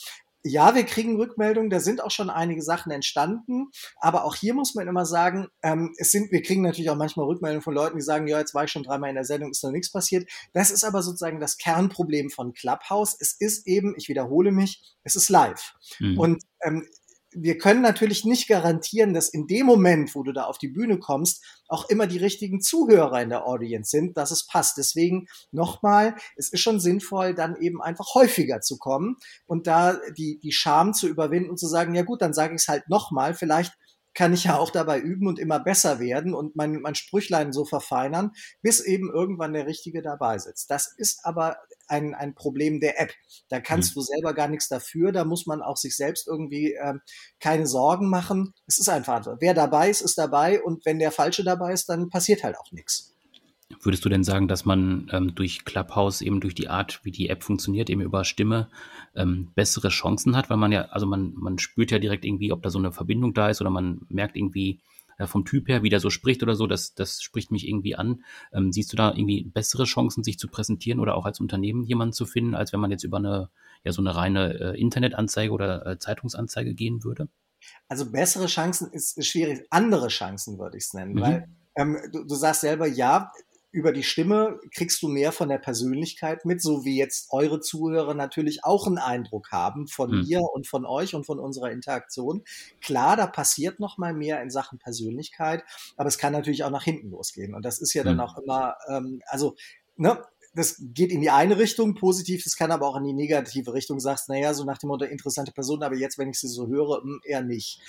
ja, wir kriegen Rückmeldungen, da sind auch schon einige Sachen entstanden, aber auch hier muss man immer sagen, ähm, es sind, wir kriegen natürlich auch manchmal Rückmeldungen von Leuten, die sagen, ja, jetzt war ich schon dreimal in der Sendung, ist noch nichts passiert. Das ist aber sozusagen das Kernproblem von Clubhouse. Es ist eben, ich wiederhole mich, es ist live. Mhm. Und ähm, wir können natürlich nicht garantieren, dass in dem Moment, wo du da auf die Bühne kommst, auch immer die richtigen Zuhörer in der Audience sind, dass es passt. Deswegen nochmal, es ist schon sinnvoll, dann eben einfach häufiger zu kommen und da die, die Scham zu überwinden und zu sagen, ja gut, dann sage ich es halt nochmal. Vielleicht kann ich ja auch dabei üben und immer besser werden und mein, mein Sprüchlein so verfeinern, bis eben irgendwann der Richtige dabei sitzt. Das ist aber ein, ein Problem der App. Da kannst mhm. du selber gar nichts dafür. Da muss man auch sich selbst irgendwie ähm, keine Sorgen machen. Es ist einfach, wer dabei ist, ist dabei und wenn der Falsche dabei ist, dann passiert halt auch nichts. Würdest du denn sagen, dass man ähm, durch Clubhouse eben durch die Art, wie die App funktioniert, eben über Stimme ähm, bessere Chancen hat? Weil man ja, also man, man spürt ja direkt irgendwie, ob da so eine Verbindung da ist oder man merkt irgendwie äh, vom Typ her, wie der so spricht oder so, das, das spricht mich irgendwie an. Ähm, siehst du da irgendwie bessere Chancen, sich zu präsentieren oder auch als Unternehmen jemanden zu finden, als wenn man jetzt über eine, ja, so eine reine äh, Internetanzeige oder äh, Zeitungsanzeige gehen würde? Also bessere Chancen ist, ist schwierig. Andere Chancen würde ich es nennen, mhm. weil ähm, du, du sagst selber, ja, über die Stimme kriegst du mehr von der Persönlichkeit mit, so wie jetzt eure Zuhörer natürlich auch einen Eindruck haben von mhm. mir und von euch und von unserer Interaktion. Klar, da passiert noch mal mehr in Sachen Persönlichkeit, aber es kann natürlich auch nach hinten losgehen und das ist ja dann mhm. auch immer, ähm, also ne, das geht in die eine Richtung positiv, das kann aber auch in die negative Richtung. Sagst, naja, so nach dem Motto interessante Person, aber jetzt, wenn ich sie so höre, hm, eher nicht.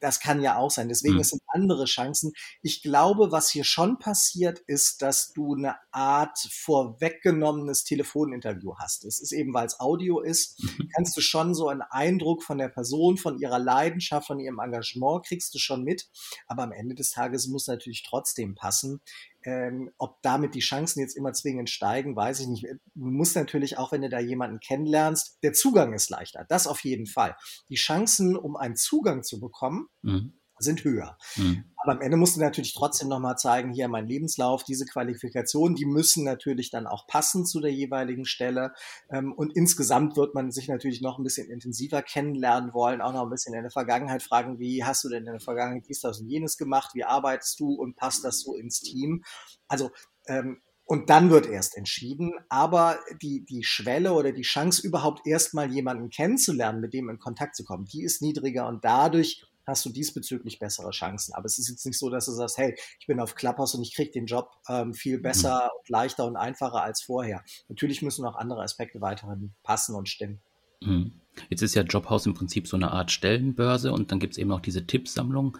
Das kann ja auch sein. Deswegen, mhm. es sind andere Chancen. Ich glaube, was hier schon passiert, ist, dass du eine Art vorweggenommenes Telefoninterview hast. Es ist eben, weil es Audio ist, mhm. kannst du schon so einen Eindruck von der Person, von ihrer Leidenschaft, von ihrem Engagement kriegst du schon mit. Aber am Ende des Tages muss natürlich trotzdem passen. Ähm, ob damit die Chancen jetzt immer zwingend steigen, weiß ich nicht. Du musst natürlich auch, wenn du da jemanden kennenlernst, der Zugang ist leichter. Das auf jeden Fall. Die Chancen, um einen Zugang zu bekommen, mhm sind höher. Mhm. Aber am Ende musst du natürlich trotzdem nochmal zeigen, hier mein Lebenslauf, diese Qualifikationen, die müssen natürlich dann auch passen zu der jeweiligen Stelle. Ähm, und insgesamt wird man sich natürlich noch ein bisschen intensiver kennenlernen wollen, auch noch ein bisschen in der Vergangenheit fragen, wie hast du denn in der Vergangenheit dies, das und jenes gemacht, wie arbeitest du und passt das so ins Team? Also ähm, und dann wird erst entschieden. Aber die, die Schwelle oder die Chance, überhaupt erstmal jemanden kennenzulernen, mit dem in Kontakt zu kommen, die ist niedriger und dadurch hast du diesbezüglich bessere Chancen. Aber es ist jetzt nicht so, dass du sagst, hey, ich bin auf Clubhouse und ich kriege den Job ähm, viel mhm. besser, mhm. leichter und einfacher als vorher. Natürlich müssen auch andere Aspekte weiterhin passen und stimmen. Mhm. Jetzt ist ja Jobhouse im Prinzip so eine Art Stellenbörse und dann gibt es eben auch diese Tippsammlung.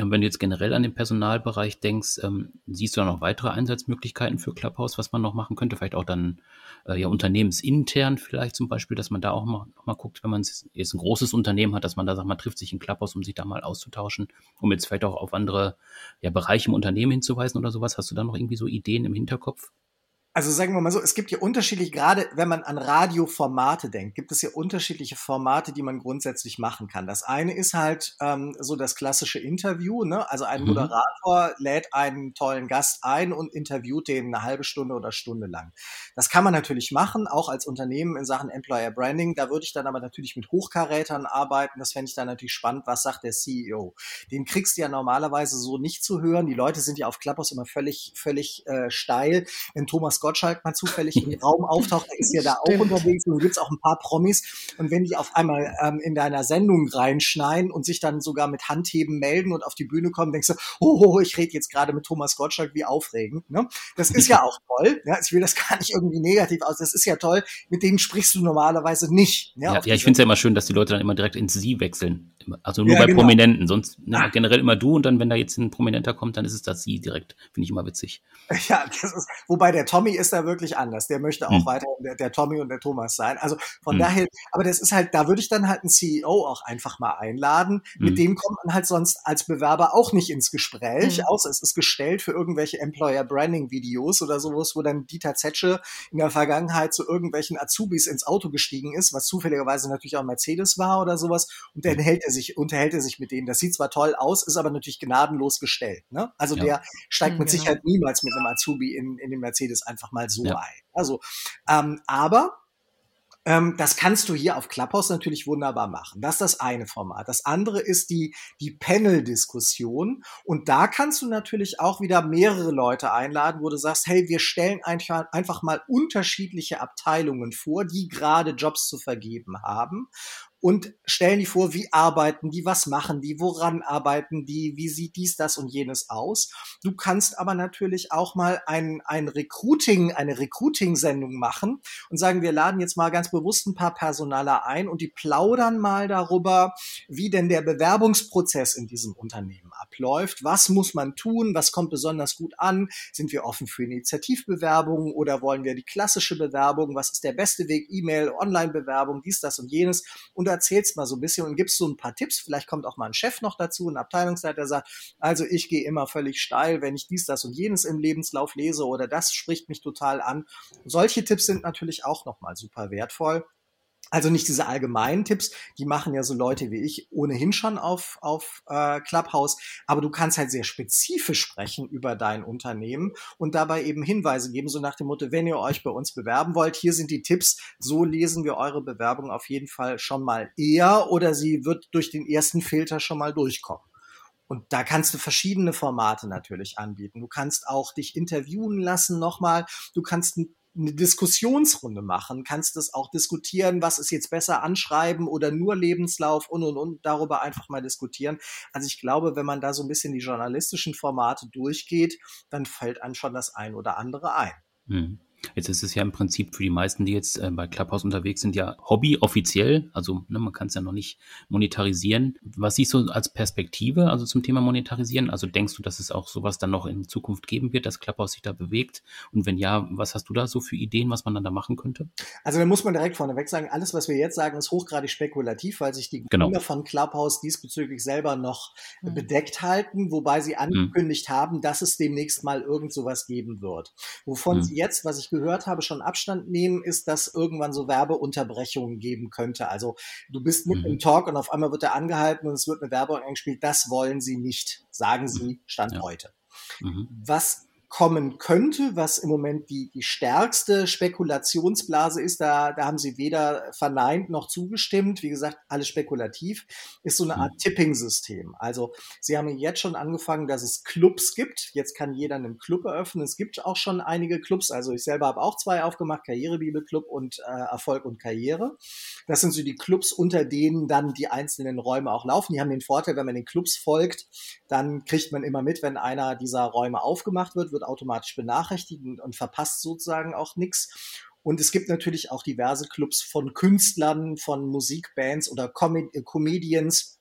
Und wenn du jetzt generell an den Personalbereich denkst, ähm, siehst du da noch weitere Einsatzmöglichkeiten für Clubhouse, was man noch machen könnte? Vielleicht auch dann äh, ja unternehmensintern vielleicht zum Beispiel, dass man da auch mal, mal guckt, wenn man jetzt ein großes Unternehmen hat, dass man da sagt, man trifft sich in Clubhouse, um sich da mal auszutauschen, um jetzt vielleicht auch auf andere ja, Bereiche im Unternehmen hinzuweisen oder sowas. Hast du da noch irgendwie so Ideen im Hinterkopf? Also sagen wir mal so, es gibt ja unterschiedlich, gerade wenn man an Radioformate denkt, gibt es ja unterschiedliche Formate, die man grundsätzlich machen kann. Das eine ist halt ähm, so das klassische Interview, ne? Also ein mhm. Moderator mhm. lädt einen tollen Gast ein und interviewt den eine halbe Stunde oder Stunde lang. Das kann man natürlich machen, auch als Unternehmen in Sachen Employer Branding. Da würde ich dann aber natürlich mit Hochkarätern arbeiten. Das fände ich dann natürlich spannend. Was sagt der CEO? Den kriegst du ja normalerweise so nicht zu hören. Die Leute sind ja auf Clubhouse immer völlig, völlig äh, steil. Wenn Thomas Gottschalk mal zufällig im Raum auftaucht, der ist ja da auch unterwegs und gibt's auch ein paar Promis. Und wenn die auf einmal ähm, in deiner Sendung reinschneiden und sich dann sogar mit Handheben melden und auf die Bühne kommen, denkst du, oh, oh ich rede jetzt gerade mit Thomas Gottschalk, wie aufregend. Ne? Das ist ja auch toll. Ja? Ich will das gar nicht irgendwie negativ aus. Das ist ja toll. Mit denen sprichst du normalerweise nicht. Ja, ja, ja ich finde es ja immer schön, dass die Leute dann immer direkt ins Sie wechseln. Also nur ja, bei genau. Prominenten. Sonst ne, ah. generell immer du und dann, wenn da jetzt ein Prominenter kommt, dann ist es das Sie direkt. Finde ich immer witzig. Ja, das ist, wobei der Tommy ist da wirklich anders. Der möchte auch hm. weiter der, der, Tommy und der Thomas sein. Also von hm. daher, aber das ist halt, da würde ich dann halt einen CEO auch einfach mal einladen. Hm. Mit dem kommt man halt sonst als Bewerber auch nicht ins Gespräch, hm. außer es ist gestellt für irgendwelche Employer Branding Videos oder sowas, wo dann Dieter Zetsche in der Vergangenheit zu irgendwelchen Azubis ins Auto gestiegen ist, was zufälligerweise natürlich auch Mercedes war oder sowas. Und dann hm. hält er sich, unterhält er sich mit denen. Das sieht zwar toll aus, ist aber natürlich gnadenlos gestellt. Ne? Also ja. der steigt mit genau. Sicherheit niemals mit einem Azubi in, in den Mercedes einfach mal so ja. ein. Also, ähm, aber ähm, das kannst du hier auf Clubhouse natürlich wunderbar machen. Das ist das eine Format. Das andere ist die, die Panel-Diskussion. Und da kannst du natürlich auch wieder mehrere Leute einladen, wo du sagst, hey, wir stellen einfach, einfach mal unterschiedliche Abteilungen vor, die gerade Jobs zu vergeben haben und stellen die vor, wie arbeiten die, was machen die, woran arbeiten die, wie sieht dies, das und jenes aus. Du kannst aber natürlich auch mal ein, ein Recruiting, eine Recruiting-Sendung machen und sagen, wir laden jetzt mal ganz bewusst ein paar Personaler ein und die plaudern mal darüber, wie denn der Bewerbungsprozess in diesem Unternehmen abläuft. Was muss man tun? Was kommt besonders gut an? Sind wir offen für Initiativbewerbungen oder wollen wir die klassische Bewerbung? Was ist der beste Weg? E-Mail, Online-Bewerbung, dies, das und jenes. Und erzählst mal so ein bisschen und gibst so ein paar Tipps. Vielleicht kommt auch mal ein Chef noch dazu, ein Abteilungsleiter, sagt, also ich gehe immer völlig steil, wenn ich dies, das und jenes im Lebenslauf lese oder das spricht mich total an. Solche Tipps sind natürlich auch nochmal super wertvoll. Also nicht diese allgemeinen Tipps, die machen ja so Leute wie ich ohnehin schon auf, auf äh, Clubhouse, aber du kannst halt sehr spezifisch sprechen über dein Unternehmen und dabei eben Hinweise geben, so nach dem Motto, wenn ihr euch bei uns bewerben wollt, hier sind die Tipps, so lesen wir eure Bewerbung auf jeden Fall schon mal eher oder sie wird durch den ersten Filter schon mal durchkommen. Und da kannst du verschiedene Formate natürlich anbieten. Du kannst auch dich interviewen lassen nochmal. Du kannst ein eine Diskussionsrunde machen, kannst das auch diskutieren, was ist jetzt besser anschreiben oder nur Lebenslauf und und und darüber einfach mal diskutieren. Also ich glaube, wenn man da so ein bisschen die journalistischen Formate durchgeht, dann fällt einem schon das ein oder andere ein. Mhm. Jetzt ist es ja im Prinzip für die meisten, die jetzt äh, bei Clubhouse unterwegs sind, ja Hobby offiziell. Also ne, man kann es ja noch nicht monetarisieren. Was siehst du als Perspektive, also zum Thema Monetarisieren? Also denkst du, dass es auch sowas dann noch in Zukunft geben wird, dass Clubhouse sich da bewegt? Und wenn ja, was hast du da so für Ideen, was man dann da machen könnte? Also da muss man direkt vorneweg sagen, alles, was wir jetzt sagen, ist hochgradig spekulativ, weil sich die genau. Gründer von Clubhouse diesbezüglich selber noch mhm. bedeckt halten, wobei sie angekündigt mhm. haben, dass es demnächst mal irgend sowas geben wird. Wovon mhm. sie jetzt, was ich gehört habe, schon Abstand nehmen, ist, dass irgendwann so Werbeunterbrechungen geben könnte. Also du bist mit mhm. im Talk und auf einmal wird er angehalten und es wird eine Werbung eingespielt. Das wollen sie nicht, sagen sie Stand ja. heute. Mhm. Was kommen könnte, was im Moment die, die stärkste Spekulationsblase ist, da, da haben sie weder verneint noch zugestimmt. Wie gesagt, alles spekulativ, ist so eine Art mhm. Tipping-System. Also sie haben jetzt schon angefangen, dass es Clubs gibt. Jetzt kann jeder einen Club eröffnen. Es gibt auch schon einige Clubs. Also ich selber habe auch zwei aufgemacht, Karrierebibelclub und äh, Erfolg und Karriere. Das sind so die Clubs, unter denen dann die einzelnen Räume auch laufen. Die haben den Vorteil, wenn man den Clubs folgt, dann kriegt man immer mit, wenn einer dieser Räume aufgemacht wird, wird automatisch benachrichtigt und, und verpasst sozusagen auch nichts. Und es gibt natürlich auch diverse Clubs von Künstlern, von Musikbands oder Com äh, Comedians,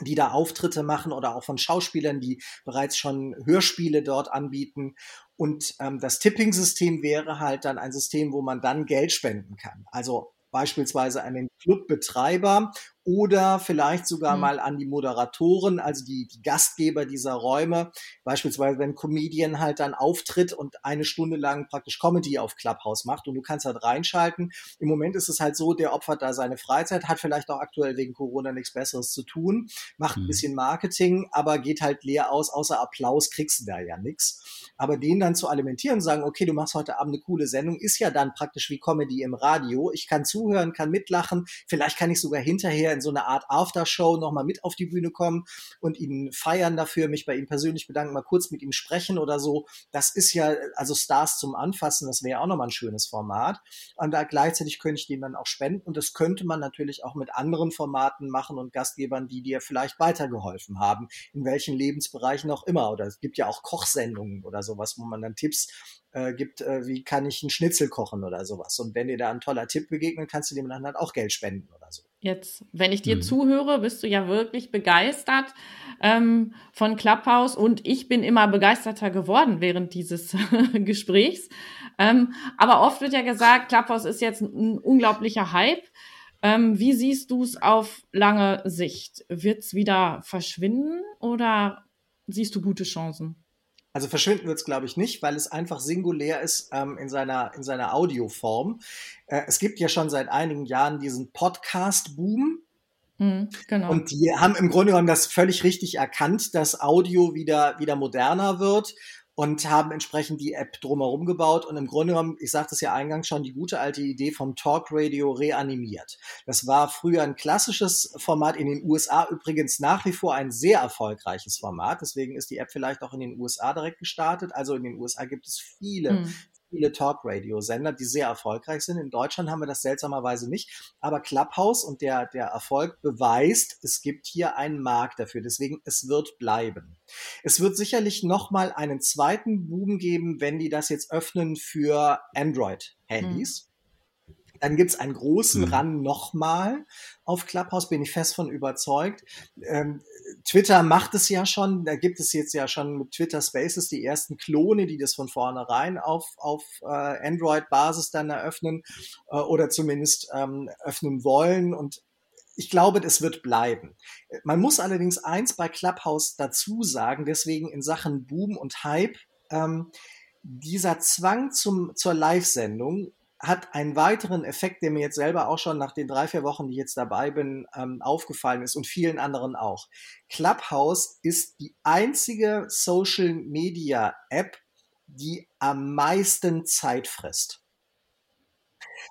die da Auftritte machen oder auch von Schauspielern, die bereits schon Hörspiele dort anbieten. Und ähm, das Tipping-System wäre halt dann ein System, wo man dann Geld spenden kann. Also beispielsweise einen Clubbetreiber oder vielleicht sogar mhm. mal an die Moderatoren, also die, die, Gastgeber dieser Räume. Beispielsweise, wenn ein Comedian halt dann auftritt und eine Stunde lang praktisch Comedy auf Clubhouse macht und du kannst halt reinschalten. Im Moment ist es halt so, der opfert da seine Freizeit, hat vielleicht auch aktuell wegen Corona nichts Besseres zu tun, macht mhm. ein bisschen Marketing, aber geht halt leer aus. Außer Applaus kriegst du da ja nichts. Aber den dann zu alimentieren und sagen, okay, du machst heute Abend eine coole Sendung, ist ja dann praktisch wie Comedy im Radio. Ich kann zuhören, kann mitlachen, vielleicht kann ich sogar hinterher in so eine Art Aftershow nochmal mit auf die Bühne kommen und ihn feiern dafür, mich bei ihm persönlich bedanken, mal kurz mit ihm sprechen oder so. Das ist ja, also Stars zum Anfassen, das wäre auch nochmal ein schönes Format. Und da gleichzeitig könnte ich den dann auch spenden und das könnte man natürlich auch mit anderen Formaten machen und Gastgebern, die dir vielleicht weitergeholfen haben, in welchen Lebensbereichen auch immer. Oder es gibt ja auch Kochsendungen oder sowas, wo man dann Tipps äh, gibt, äh, wie kann ich einen Schnitzel kochen oder sowas. Und wenn dir da ein toller Tipp begegnet, kannst du dem dann halt auch Geld spenden oder so. Jetzt, wenn ich dir mhm. zuhöre, bist du ja wirklich begeistert ähm, von Clubhouse und ich bin immer begeisterter geworden während dieses Gesprächs. Ähm, aber oft wird ja gesagt, Clubhouse ist jetzt ein unglaublicher Hype. Ähm, wie siehst du es auf lange Sicht? Wird es wieder verschwinden oder siehst du gute Chancen? Also verschwinden wird es, glaube ich, nicht, weil es einfach singulär ist ähm, in, seiner, in seiner Audioform. Äh, es gibt ja schon seit einigen Jahren diesen Podcast-Boom. Mhm, genau. Und die haben im Grunde genommen das völlig richtig erkannt, dass Audio wieder, wieder moderner wird und haben entsprechend die App drumherum gebaut und im Grunde genommen, ich sagte es ja eingangs schon, die gute alte Idee vom Talk Radio reanimiert. Das war früher ein klassisches Format, in den USA übrigens nach wie vor ein sehr erfolgreiches Format. Deswegen ist die App vielleicht auch in den USA direkt gestartet. Also in den USA gibt es viele, mhm viele Talk-Radio-Sender, die sehr erfolgreich sind. In Deutschland haben wir das seltsamerweise nicht. Aber Clubhouse und der, der Erfolg beweist, es gibt hier einen Markt dafür. Deswegen, es wird bleiben. Es wird sicherlich nochmal einen zweiten Boom geben, wenn die das jetzt öffnen für Android-Handys. Mhm. Dann gibt's einen großen mhm. Run nochmal auf Clubhouse, bin ich fest von überzeugt. Ähm, Twitter macht es ja schon, da gibt es jetzt ja schon mit Twitter Spaces die ersten Klone, die das von vornherein auf, auf äh, Android-Basis dann eröffnen äh, oder zumindest ähm, öffnen wollen. Und ich glaube, das wird bleiben. Man muss allerdings eins bei Clubhouse dazu sagen, deswegen in Sachen Boom und Hype, ähm, dieser Zwang zum, zur Live-Sendung hat einen weiteren Effekt, der mir jetzt selber auch schon nach den drei, vier Wochen, die ich jetzt dabei bin, ähm, aufgefallen ist und vielen anderen auch. Clubhouse ist die einzige Social Media App, die am meisten Zeit frisst.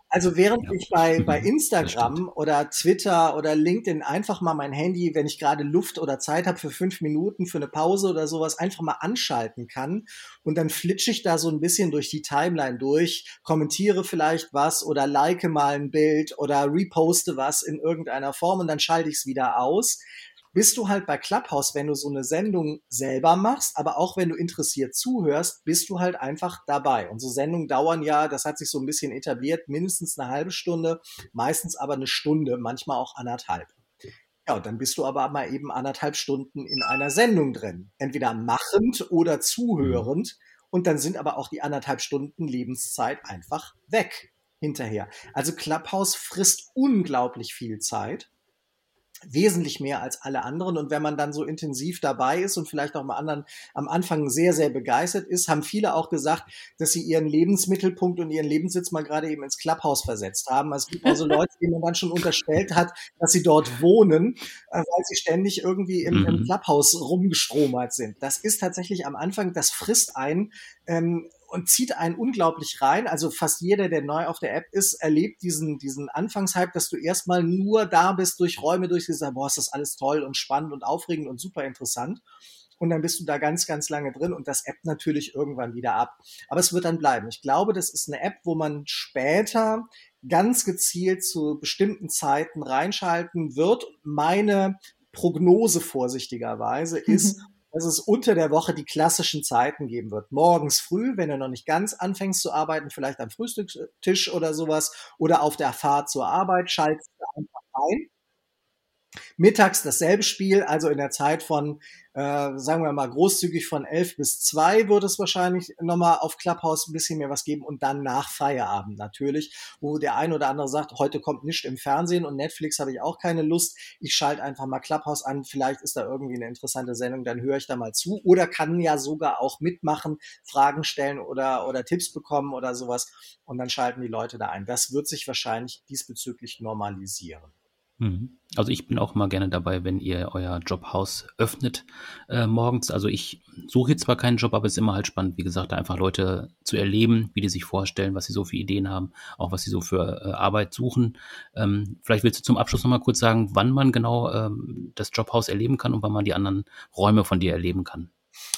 Also während ja. ich bei, bei Instagram oder Twitter oder LinkedIn einfach mal mein Handy, wenn ich gerade Luft oder Zeit habe für fünf Minuten, für eine Pause oder sowas, einfach mal anschalten kann und dann flitsche ich da so ein bisschen durch die Timeline durch, kommentiere vielleicht was oder like mal ein Bild oder reposte was in irgendeiner Form und dann schalte ich es wieder aus bist du halt bei Clubhouse, wenn du so eine Sendung selber machst, aber auch wenn du interessiert zuhörst, bist du halt einfach dabei. Und so Sendungen dauern ja, das hat sich so ein bisschen etabliert, mindestens eine halbe Stunde, meistens aber eine Stunde, manchmal auch anderthalb. Ja, und dann bist du aber mal eben anderthalb Stunden in einer Sendung drin. Entweder machend oder zuhörend. Und dann sind aber auch die anderthalb Stunden Lebenszeit einfach weg hinterher. Also Clubhouse frisst unglaublich viel Zeit wesentlich mehr als alle anderen. Und wenn man dann so intensiv dabei ist und vielleicht auch mal anderen am Anfang sehr, sehr begeistert ist, haben viele auch gesagt, dass sie ihren Lebensmittelpunkt und ihren Lebenssitz mal gerade eben ins Clubhouse versetzt haben. Also es gibt also Leute, denen man dann schon unterstellt hat, dass sie dort wohnen, äh, weil sie ständig irgendwie im, im mhm. Clubhouse rumgestromert sind. Das ist tatsächlich am Anfang, das frisst ein. Ähm, und zieht einen unglaublich rein. Also fast jeder, der neu auf der App ist, erlebt diesen, diesen Anfangshype, dass du erstmal nur da bist, durch Räume durchgesagt, boah, ist das alles toll und spannend und aufregend und super interessant. Und dann bist du da ganz, ganz lange drin und das App natürlich irgendwann wieder ab. Aber es wird dann bleiben. Ich glaube, das ist eine App, wo man später ganz gezielt zu bestimmten Zeiten reinschalten wird. Meine Prognose vorsichtigerweise ist, dass es unter der Woche die klassischen Zeiten geben wird. Morgens früh, wenn du noch nicht ganz anfängst zu arbeiten, vielleicht am Frühstückstisch oder sowas oder auf der Fahrt zur Arbeit, schaltest du einfach ein. Mittags dasselbe Spiel, also in der Zeit von, äh, sagen wir mal, großzügig von elf bis zwei wird es wahrscheinlich nochmal auf Clubhouse ein bisschen mehr was geben und dann nach Feierabend natürlich, wo der ein oder andere sagt, heute kommt nichts im Fernsehen und Netflix habe ich auch keine Lust. Ich schalte einfach mal Clubhouse an, vielleicht ist da irgendwie eine interessante Sendung, dann höre ich da mal zu oder kann ja sogar auch mitmachen, Fragen stellen oder, oder Tipps bekommen oder sowas und dann schalten die Leute da ein. Das wird sich wahrscheinlich diesbezüglich normalisieren. Mhm. Also ich bin auch immer gerne dabei, wenn ihr euer Jobhaus öffnet äh, morgens. Also ich suche jetzt zwar keinen Job, aber es ist immer halt spannend, wie gesagt, da einfach Leute zu erleben, wie die sich vorstellen, was sie so für Ideen haben, auch was sie so für äh, Arbeit suchen. Ähm, vielleicht willst du zum Abschluss nochmal kurz sagen, wann man genau ähm, das Jobhaus erleben kann und wann man die anderen Räume von dir erleben kann.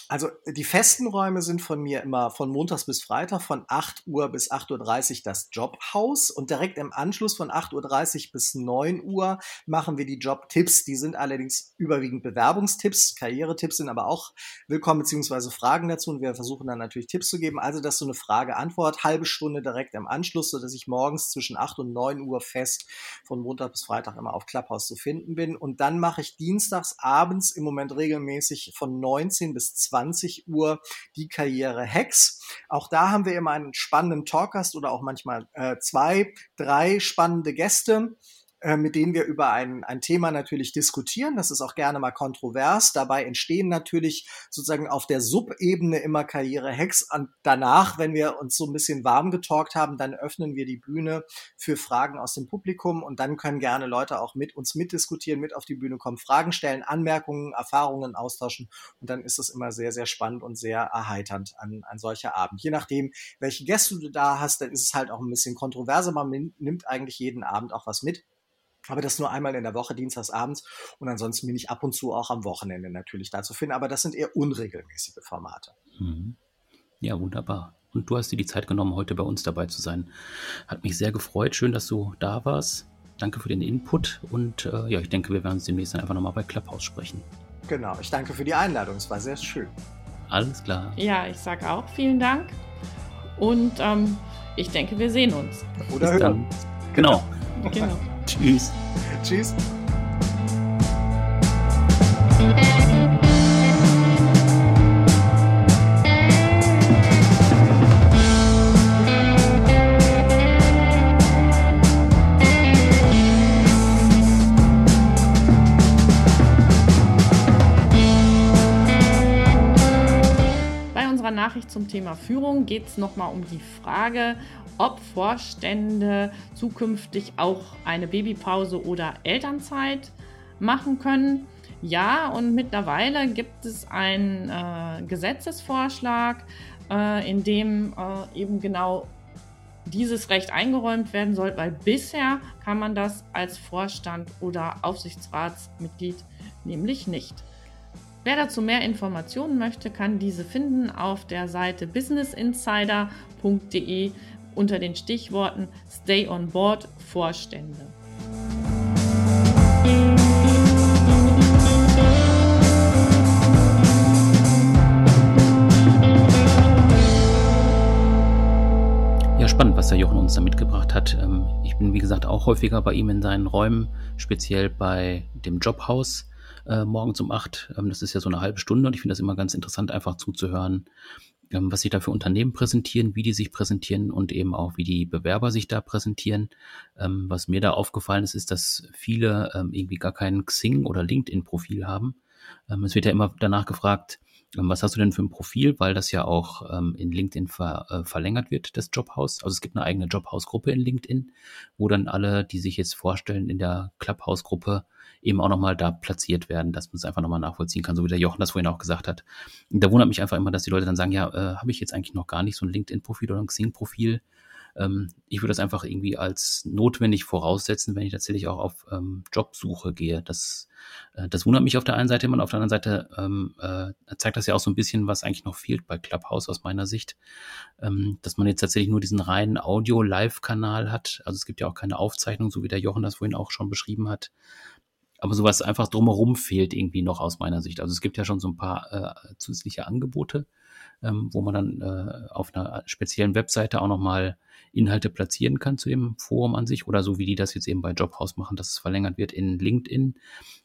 Also die festen Räume sind von mir immer von Montags bis Freitag von 8 Uhr bis 8.30 Uhr das Jobhaus und direkt im Anschluss von 8.30 Uhr bis 9 Uhr machen wir die Jobtipps. Die sind allerdings überwiegend Bewerbungstipps, Karrieretipps sind aber auch willkommen, beziehungsweise Fragen dazu und wir versuchen dann natürlich Tipps zu geben. Also das ist so eine Frage-Antwort, halbe Stunde direkt im Anschluss, sodass ich morgens zwischen 8 und 9 Uhr fest von Montag bis Freitag immer auf Clubhouse zu finden bin. Und dann mache ich dienstags abends im Moment regelmäßig von 19 bis 20 Uhr die Karriere Hacks. Auch da haben wir immer einen spannenden Talkgast oder auch manchmal äh, zwei, drei spannende Gäste äh, mit denen wir über ein, ein Thema natürlich diskutieren. Das ist auch gerne mal kontrovers. Dabei entstehen natürlich sozusagen auf der Subebene immer Karriere-Hacks. Und danach, wenn wir uns so ein bisschen warm getalkt haben, dann öffnen wir die Bühne für Fragen aus dem Publikum und dann können gerne Leute auch mit uns mitdiskutieren, mit auf die Bühne kommen, Fragen stellen, Anmerkungen, Erfahrungen austauschen. Und dann ist es immer sehr, sehr spannend und sehr erheiternd an, an solcher Abend. Je nachdem, welche Gäste du da hast, dann ist es halt auch ein bisschen kontroverser. Man nimmt eigentlich jeden Abend auch was mit. Aber das nur einmal in der Woche, dienstags abends. Und ansonsten bin ich ab und zu auch am Wochenende natürlich da zu finden. Aber das sind eher unregelmäßige Formate. Mhm. Ja, wunderbar. Und du hast dir die Zeit genommen, heute bei uns dabei zu sein. Hat mich sehr gefreut. Schön, dass du da warst. Danke für den Input. Und äh, ja, ich denke, wir werden uns demnächst dann einfach nochmal bei Clubhouse sprechen. Genau. Ich danke für die Einladung. Es war sehr schön. Alles klar. Ja, ich sage auch vielen Dank. Und ähm, ich denke, wir sehen uns. Oder Bis hören. Dann. Genau. genau. Tschüss. Tschüss. Thema Führung geht es nochmal um die Frage, ob Vorstände zukünftig auch eine Babypause oder Elternzeit machen können. Ja, und mittlerweile gibt es einen äh, Gesetzesvorschlag, äh, in dem äh, eben genau dieses Recht eingeräumt werden soll, weil bisher kann man das als Vorstand oder Aufsichtsratsmitglied nämlich nicht. Wer dazu mehr Informationen möchte, kann diese finden auf der Seite businessinsider.de unter den Stichworten Stay on Board Vorstände. Ja, spannend, was der Jochen uns da mitgebracht hat. Ähm, ich bin, wie gesagt, auch häufiger bei ihm in seinen Räumen, speziell bei dem Jobhaus äh, morgens um acht. Ähm, das ist ja so eine halbe Stunde und ich finde das immer ganz interessant, einfach zuzuhören, ähm, was sich da für Unternehmen präsentieren, wie die sich präsentieren und eben auch, wie die Bewerber sich da präsentieren. Ähm, was mir da aufgefallen ist, ist, dass viele ähm, irgendwie gar kein Xing- oder LinkedIn-Profil haben. Ähm, es wird ja immer danach gefragt, ähm, was hast du denn für ein Profil, weil das ja auch ähm, in LinkedIn ver, äh, verlängert wird, das Jobhaus. Also es gibt eine eigene Jobhaus-Gruppe in LinkedIn, wo dann alle, die sich jetzt vorstellen, in der Clubhouse-Gruppe eben auch nochmal da platziert werden, dass man es einfach nochmal nachvollziehen kann, so wie der Jochen das vorhin auch gesagt hat. Da wundert mich einfach immer, dass die Leute dann sagen, ja, äh, habe ich jetzt eigentlich noch gar nicht so ein LinkedIn-Profil oder ein Xing-Profil. Ähm, ich würde das einfach irgendwie als notwendig voraussetzen, wenn ich tatsächlich auch auf ähm, Jobsuche gehe. Das, äh, das wundert mich auf der einen Seite immer auf der anderen Seite ähm, äh, zeigt das ja auch so ein bisschen, was eigentlich noch fehlt bei Clubhouse aus meiner Sicht, ähm, dass man jetzt tatsächlich nur diesen reinen Audio-Live-Kanal hat. Also es gibt ja auch keine Aufzeichnung, so wie der Jochen das vorhin auch schon beschrieben hat aber sowas einfach drumherum fehlt irgendwie noch aus meiner Sicht. Also es gibt ja schon so ein paar äh, zusätzliche Angebote, ähm, wo man dann äh, auf einer speziellen Webseite auch nochmal Inhalte platzieren kann zu dem Forum an sich oder so wie die das jetzt eben bei Jobhouse machen, dass es verlängert wird in LinkedIn.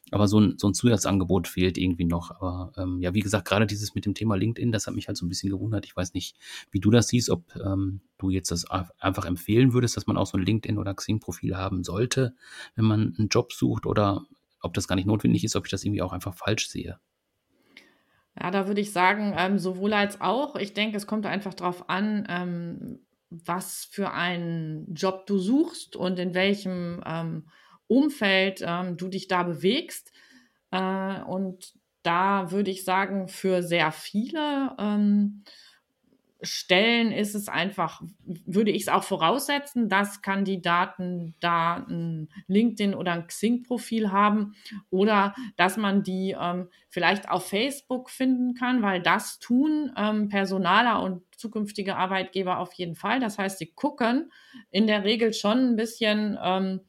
Aber so ein, so ein Zusatzangebot fehlt irgendwie noch. Aber ähm, ja, wie gesagt, gerade dieses mit dem Thema LinkedIn, das hat mich halt so ein bisschen gewundert. Ich weiß nicht, wie du das siehst, ob ähm, du jetzt das einfach empfehlen würdest, dass man auch so ein LinkedIn- oder Xing-Profil haben sollte, wenn man einen Job sucht oder ob das gar nicht notwendig ist, ob ich das irgendwie auch einfach falsch sehe. Ja, da würde ich sagen, ähm, sowohl als auch. Ich denke, es kommt einfach darauf an, ähm, was für einen Job du suchst und in welchem ähm, Umfeld ähm, du dich da bewegst. Äh, und da würde ich sagen, für sehr viele ähm, Stellen ist es einfach, würde ich es auch voraussetzen, dass Kandidaten da ein LinkedIn oder ein Xing-Profil haben oder dass man die ähm, vielleicht auf Facebook finden kann, weil das tun ähm, Personaler und zukünftige Arbeitgeber auf jeden Fall. Das heißt, sie gucken in der Regel schon ein bisschen, ähm,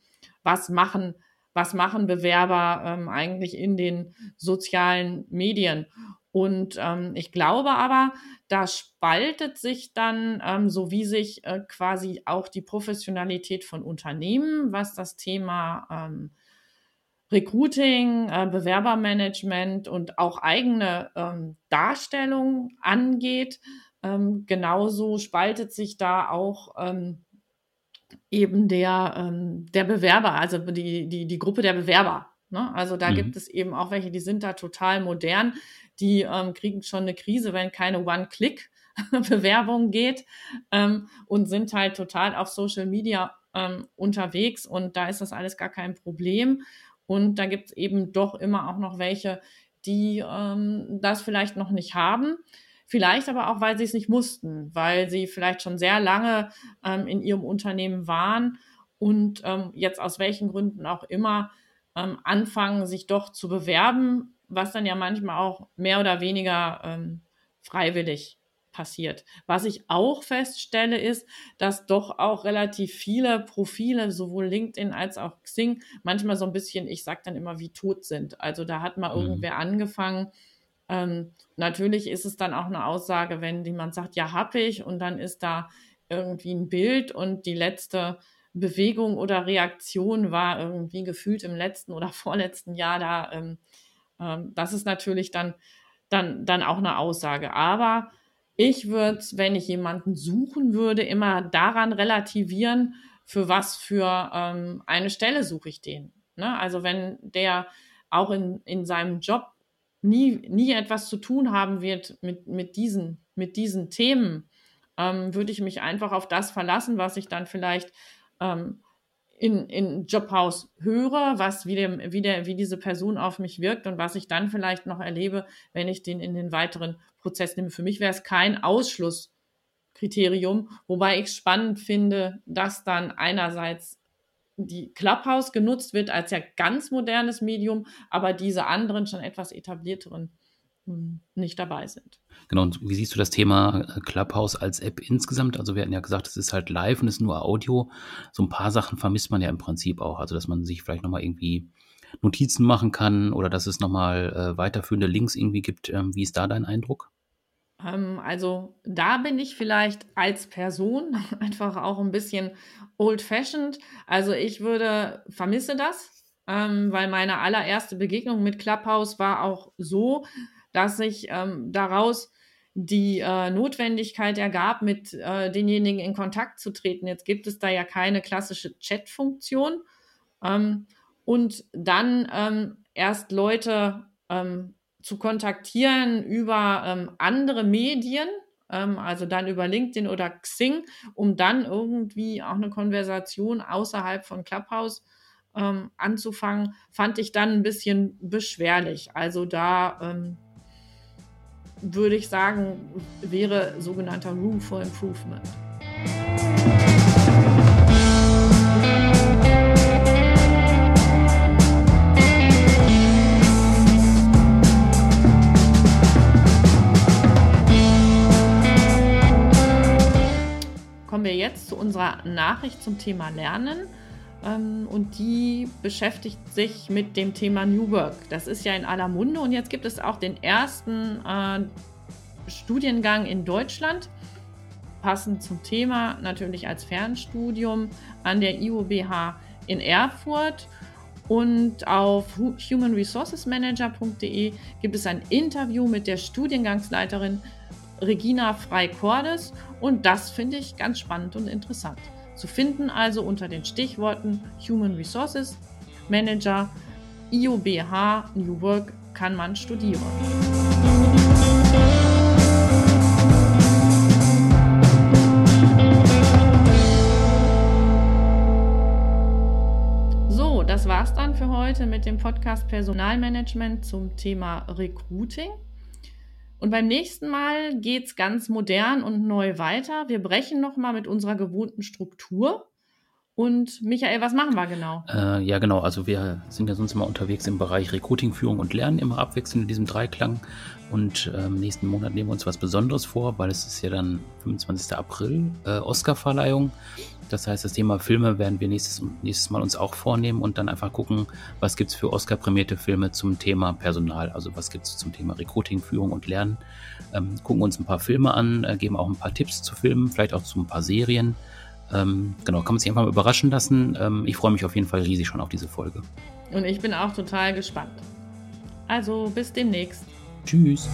was machen was machen Bewerber ähm, eigentlich in den sozialen Medien. Und ähm, ich glaube aber, da spaltet sich dann, ähm, so wie sich äh, quasi auch die Professionalität von Unternehmen, was das Thema ähm, Recruiting, äh, Bewerbermanagement und auch eigene ähm, Darstellung angeht. Ähm, genauso spaltet sich da auch ähm, eben der, ähm, der Bewerber, also die, die, die Gruppe der Bewerber. Ne? Also da mhm. gibt es eben auch welche, die sind da total modern, die ähm, kriegen schon eine Krise, wenn keine One-Click-Bewerbung geht ähm, und sind halt total auf Social Media ähm, unterwegs und da ist das alles gar kein Problem. Und da gibt es eben doch immer auch noch welche, die ähm, das vielleicht noch nicht haben. Vielleicht aber auch, weil sie es nicht mussten, weil sie vielleicht schon sehr lange ähm, in ihrem Unternehmen waren und ähm, jetzt aus welchen Gründen auch immer anfangen, sich doch zu bewerben, was dann ja manchmal auch mehr oder weniger ähm, freiwillig passiert. Was ich auch feststelle, ist, dass doch auch relativ viele Profile, sowohl LinkedIn als auch Xing, manchmal so ein bisschen, ich sage dann immer, wie tot sind. Also da hat mal mhm. irgendwer angefangen. Ähm, natürlich ist es dann auch eine Aussage, wenn jemand sagt, ja, hab ich, und dann ist da irgendwie ein Bild und die letzte Bewegung oder Reaktion war irgendwie gefühlt im letzten oder vorletzten Jahr da. Ähm, ähm, das ist natürlich dann, dann, dann auch eine Aussage. Aber ich würde, wenn ich jemanden suchen würde, immer daran relativieren, für was für ähm, eine Stelle suche ich den. Ne? Also wenn der auch in, in seinem Job nie, nie etwas zu tun haben wird mit, mit, diesen, mit diesen Themen, ähm, würde ich mich einfach auf das verlassen, was ich dann vielleicht ähm, in, in Jobhaus höre, was wie, dem, wie, der, wie diese Person auf mich wirkt und was ich dann vielleicht noch erlebe, wenn ich den in den weiteren Prozess nehme. Für mich wäre es kein Ausschlusskriterium, wobei ich spannend finde, dass dann einerseits die Clubhouse genutzt wird als ja ganz modernes Medium, aber diese anderen schon etwas etablierteren nicht dabei sind. Genau, und wie siehst du das Thema äh, Clubhouse als App insgesamt? Also wir hatten ja gesagt, es ist halt live und es ist nur Audio. So ein paar Sachen vermisst man ja im Prinzip auch. Also dass man sich vielleicht nochmal irgendwie Notizen machen kann oder dass es nochmal äh, weiterführende Links irgendwie gibt. Ähm, wie ist da dein Eindruck? Ähm, also da bin ich vielleicht als Person einfach auch ein bisschen old-fashioned. Also ich würde, vermisse das, ähm, weil meine allererste Begegnung mit Clubhouse war auch so, dass sich ähm, daraus die äh, Notwendigkeit ergab, mit äh, denjenigen in Kontakt zu treten. Jetzt gibt es da ja keine klassische Chat-Funktion. Ähm, und dann ähm, erst Leute ähm, zu kontaktieren über ähm, andere Medien, ähm, also dann über LinkedIn oder Xing, um dann irgendwie auch eine Konversation außerhalb von Clubhouse ähm, anzufangen, fand ich dann ein bisschen beschwerlich. Also da würde ich sagen, wäre sogenannter Room for Improvement. Kommen wir jetzt zu unserer Nachricht zum Thema Lernen. Ähm, und die beschäftigt sich mit dem Thema New Work. Das ist ja in aller Munde und jetzt gibt es auch den ersten äh, Studiengang in Deutschland, passend zum Thema natürlich als Fernstudium an der IUBH in Erfurt. Und auf humanresourcesmanager.de gibt es ein Interview mit der Studiengangsleiterin Regina Frei-Cordes und das finde ich ganz spannend und interessant. Zu finden also unter den Stichworten Human Resources Manager, IOBH, New Work kann man studieren. So, das war's dann für heute mit dem Podcast Personalmanagement zum Thema Recruiting. Und beim nächsten Mal geht es ganz modern und neu weiter. Wir brechen nochmal mit unserer gewohnten Struktur. Und Michael, was machen wir genau? Äh, ja, genau. Also wir sind ja sonst immer unterwegs im Bereich Recruiting, Führung und Lernen, immer abwechselnd in diesem Dreiklang. Und ähm, nächsten Monat nehmen wir uns was Besonderes vor, weil es ist ja dann 25. April, äh, Oscarverleihung. Das heißt, das Thema Filme werden wir nächstes, nächstes Mal uns auch vornehmen und dann einfach gucken, was gibt es für Oscar-prämierte Filme zum Thema Personal, also was gibt es zum Thema Recruiting, Führung und Lernen. Ähm, gucken uns ein paar Filme an, äh, geben auch ein paar Tipps zu Filmen, vielleicht auch zu ein paar Serien. Ähm, genau, kann man sich einfach mal überraschen lassen. Ähm, ich freue mich auf jeden Fall riesig schon auf diese Folge. Und ich bin auch total gespannt. Also bis demnächst. Tschüss.